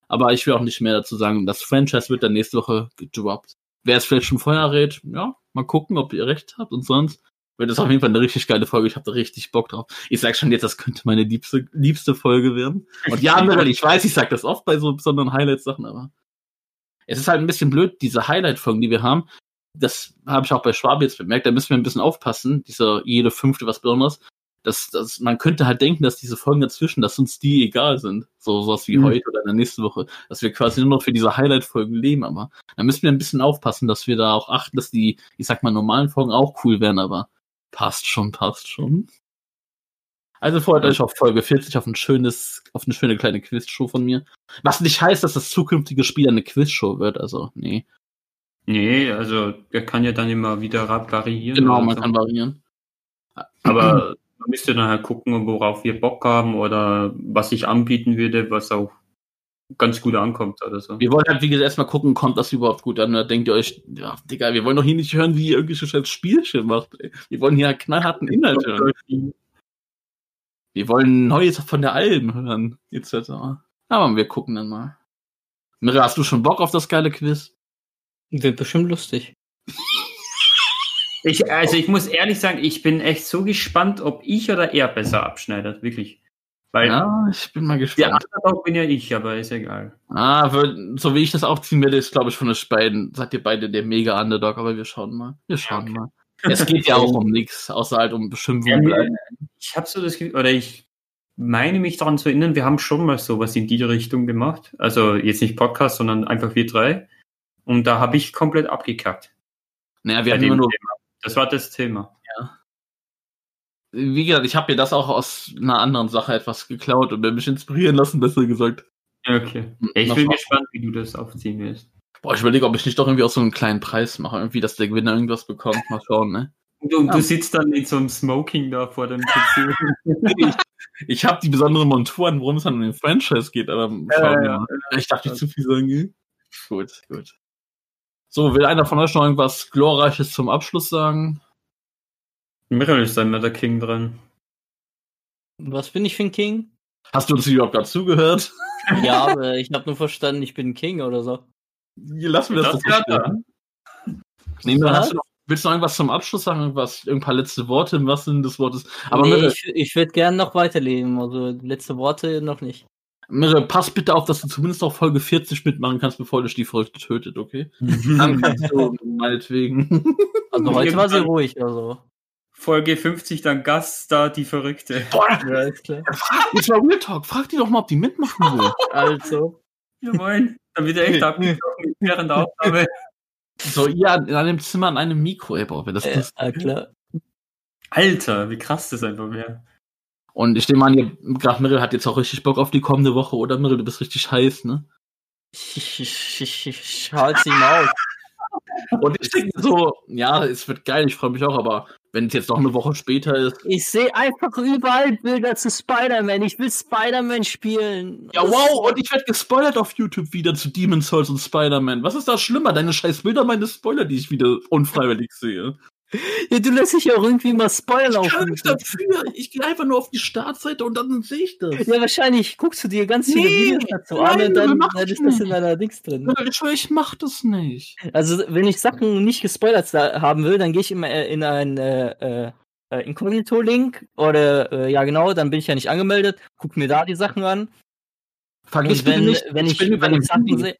Aber ich will auch nicht mehr dazu sagen. Das Franchise wird dann nächste Woche gedroppt. Wer es vielleicht schon vorher rät, ja, mal gucken, ob ihr recht habt. Und sonst wird es auf jeden Fall eine richtig geile Folge. Ich habe da richtig Bock drauf. Ich sag schon jetzt, das könnte meine liebste, liebste Folge werden. Und ja, Mirel, ich weiß, ich sag das oft bei so besonderen Highlight-Sachen, aber es ist halt ein bisschen blöd, diese Highlight-Folgen, die wir haben. Das habe ich auch bei Schwab jetzt bemerkt. Da müssen wir ein bisschen aufpassen. Dieser jede fünfte was Besonderes. Das, das, man könnte halt denken, dass diese Folgen dazwischen, dass uns die egal sind. So sowas wie Mhm. heute oder in der nächsten Woche. Dass wir quasi nur noch für diese Highlight-Folgen leben. Aber da müssen wir ein bisschen aufpassen, dass wir da auch achten, dass die, ich sag mal, normalen Folgen auch cool werden. Aber passt schon, passt schon. Also freut euch auf Folge 40 auf ein schönes, auf eine schöne kleine Quizshow von mir. Was nicht heißt, dass das zukünftige Spiel eine Quizshow wird, also nee. Nee, also der kann ja dann immer wieder variieren. Genau, man so. kann variieren. Aber man müsste halt gucken, worauf wir Bock haben oder was ich anbieten würde, was auch ganz gut ankommt oder so. Wir wollen halt, wie gesagt, erstmal gucken, kommt das überhaupt gut an. Da denkt ihr euch, ja, Digga, wir wollen doch hier nicht hören, wie ihr irgendwelche scheiß Spielchen macht. Ey. Wir wollen hier knallharten Inhalt hören. Wir wollen Neues von der Alben hören, etc. Aber wir gucken dann mal. Mira, hast du schon Bock auf das geile Quiz? Wird bestimmt lustig. Ich, also ich muss ehrlich sagen, ich bin echt so gespannt, ob ich oder er besser abschneidet, wirklich. Weil Ja, ich bin mal der gespannt. Underdog bin ja ich, aber ist egal. Ah, wird- so wie ich das aufziehen werde, ist, glaube ich, von euch beiden, seid ihr beide der mega Underdog, aber wir schauen mal. Wir schauen okay. mal. Es geht ja auch um nichts, außer halt um Beschimpfung. Ja. Ich habe so das Gefühl, oder ich meine mich daran zu erinnern, wir haben schon mal sowas in die Richtung gemacht. Also jetzt nicht Podcast, sondern einfach wir drei. Und da habe ich komplett abgekackt. Naja, wir bei haben immer nur, Thema. Das war das Thema. wie gesagt, ich habe mir das auch aus einer anderen Sache etwas geklaut und mir mich inspirieren lassen, besser gesagt. Okay. Ich Mal bin gespannt, wie du das aufziehen willst. Boah, ich überlege, ob ich nicht doch irgendwie auch so einen kleinen Preis mache, irgendwie, dass der Gewinner irgendwas bekommt. Mal schauen, ne? Du, Ja. du sitzt dann in so einem Smoking da vor dem PC. ich ich habe die besondere Montur an, worum es dann um den Franchise geht, aber ja, mal. Ich darf nicht zu viel sagen. gell? Gut, gut. So, will einer von euch noch irgendwas Glorreiches zum Abschluss sagen? Da immer der King dran. Was bin ich für ein King? Hast du uns überhaupt gerade zugehört? Ja, aber ich habe nur verstanden, ich bin ein King oder so. Lass mir das, Das doch stehen. Nee, dann Was? hast du noch, willst du noch irgendwas zum Abschluss sagen? Irgendwas, ein paar letzte Worte im wahrsten Sinne des Wortes? Aber nee, ich, ich würde gerne noch weiterleben. Also letzte Worte noch nicht. Mirre, pass bitte auf, dass du zumindest auf Folge 40 mitmachen kannst, bevor dich die Folge tötet, okay? Dann kannst du meinetwegen. Also heute war sie ruhig, also. Folge 50, dann Gaststar, die Verrückte. Boah, Ja, ist klar. jetzt mal Real Talk. Frag die doch mal, ob die mitmachen will. Also. Ja, moin. Dann wird er echt abgestochen während der Aufnahme. So, ja, in einem Zimmer an einem Mikro, ey, boah, wenn das Äh, ist. ja, klar. Alter, wie krass das einfach wäre. Und ich nehme an, gerade Mirre hat jetzt auch richtig Bock auf die kommende Woche, oder Mirre, du bist richtig heiß, ne? Ich, halte sie mal. Und ich denke so, ja, es wird geil, ich freue mich auch, aber wenn es jetzt noch eine Woche später ist, Ich sehe einfach überall Bilder zu Spider-Man. Ich will Spider-Man spielen. Ja, wow, und ich werde gespoilert auf YouTube wieder zu Demon's Souls und Spider-Man. Was ist da schlimmer? Deine scheiß Bilder, meine Spoiler, die ich wieder unfreiwillig sehe. Ja, du lässt dich ja auch irgendwie mal spoilern auf Ich kann nichts dafür. Ich gehe einfach nur auf die Startseite und dann sehe ich das. Ja, wahrscheinlich guckst du dir ganz viele Nee, Videos dazu an und dann, dann ist das in deiner Dings drin. Ich ich mach das nicht. Also, wenn ich Sachen nicht gespoilert haben will, dann gehe ich immer äh, in ein äh, äh, äh, Inkognito-Link oder äh, ja genau, dann bin ich ja nicht angemeldet, guck mir da die Sachen an. Vergiss wenn, nicht, wenn ich, wenn ich Sachen sehe,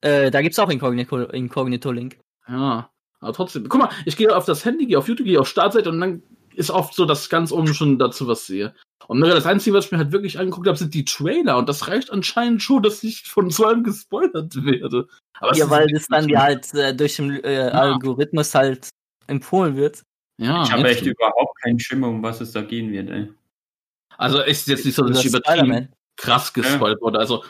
äh, da gibt's auch Inkognito- Inkognito-Link. Ja, aber trotzdem. Guck mal, ich gehe auf das Handy, gehe auf YouTube, gehe auf Startseite und dann ist oft so, dass ich ganz oben schon dazu was sehe. Und das Einzige, was ich mir halt wirklich angeguckt habe, sind die Trailer. Und das reicht anscheinend schon, dass ich von so einem gespoilert werde. Aber Ja, weil das dann ja halt äh, durch den äh, Algorithmus halt empfohlen wird. Ja, Ich habe echt überhaupt keinen Schimmer, um was es da gehen wird, ey. Also ist jetzt nicht so, dass ich übertrieben krass gespoilert wurde. Also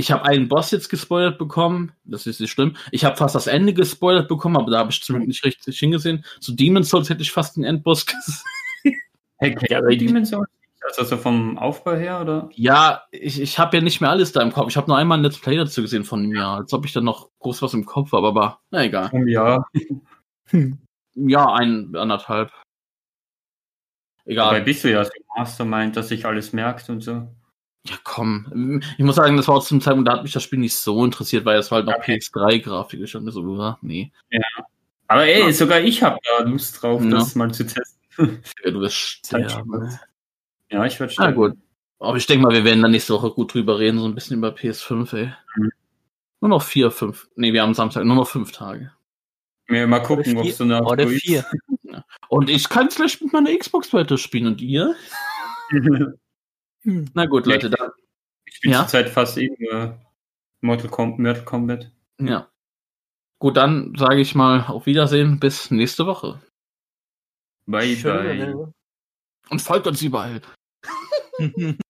ich habe einen Boss jetzt gespoilert bekommen. Das ist nicht schlimm. Ich habe fast das Ende gespoilert bekommen, aber da habe ich zum Glück nicht richtig hingesehen. Zu Demon's Souls hätte ich fast den Endboss gesehen. Hey, Ja, die- Dimension? Also so vom Aufbau her, oder? Ja, ich, ich habe ja nicht mehr alles da im Kopf. Ich habe nur einmal ein Let's Play dazu gesehen von Jahr, als ob ich dann noch groß was im Kopf habe, aber na egal. Um ja. Ja, ein, anderthalb. Dabei Egal. bist du ja so Mastermind, dass sich alles merkt und so. Ja, komm. Ich muss sagen, das war auch zum Zeitpunkt, da hat mich das Spiel nicht so interessiert, weil es war halt noch Okay. PS3-Grafik. Ich dachte mir so, ja, nee. Aber ey, Ja. sogar ich habe da Lust drauf, Ja. das mal zu testen. Ja, du wirst sterben. Ja, ich würde Na gut. Aber ich denke mal, wir werden dann nächste Woche gut drüber reden, so ein bisschen über PS5, ey. Mhm. Nur noch vier, fünf. Nee, wir haben Samstag, nur noch fünf Tage. Ja, mal gucken, ob so eine Oder ist. vier. Und ich kann vielleicht mit meiner Xbox weiter spielen und ihr? Na gut, Ja. Leute, dann. ich spiele Ja. zurzeit fast eben äh, Mortal, Com Mortal Kombat. Ja. Gut, dann sage ich mal auf Wiedersehen, bis nächste Woche. Bye, bye. Schön, Und folgt uns überall.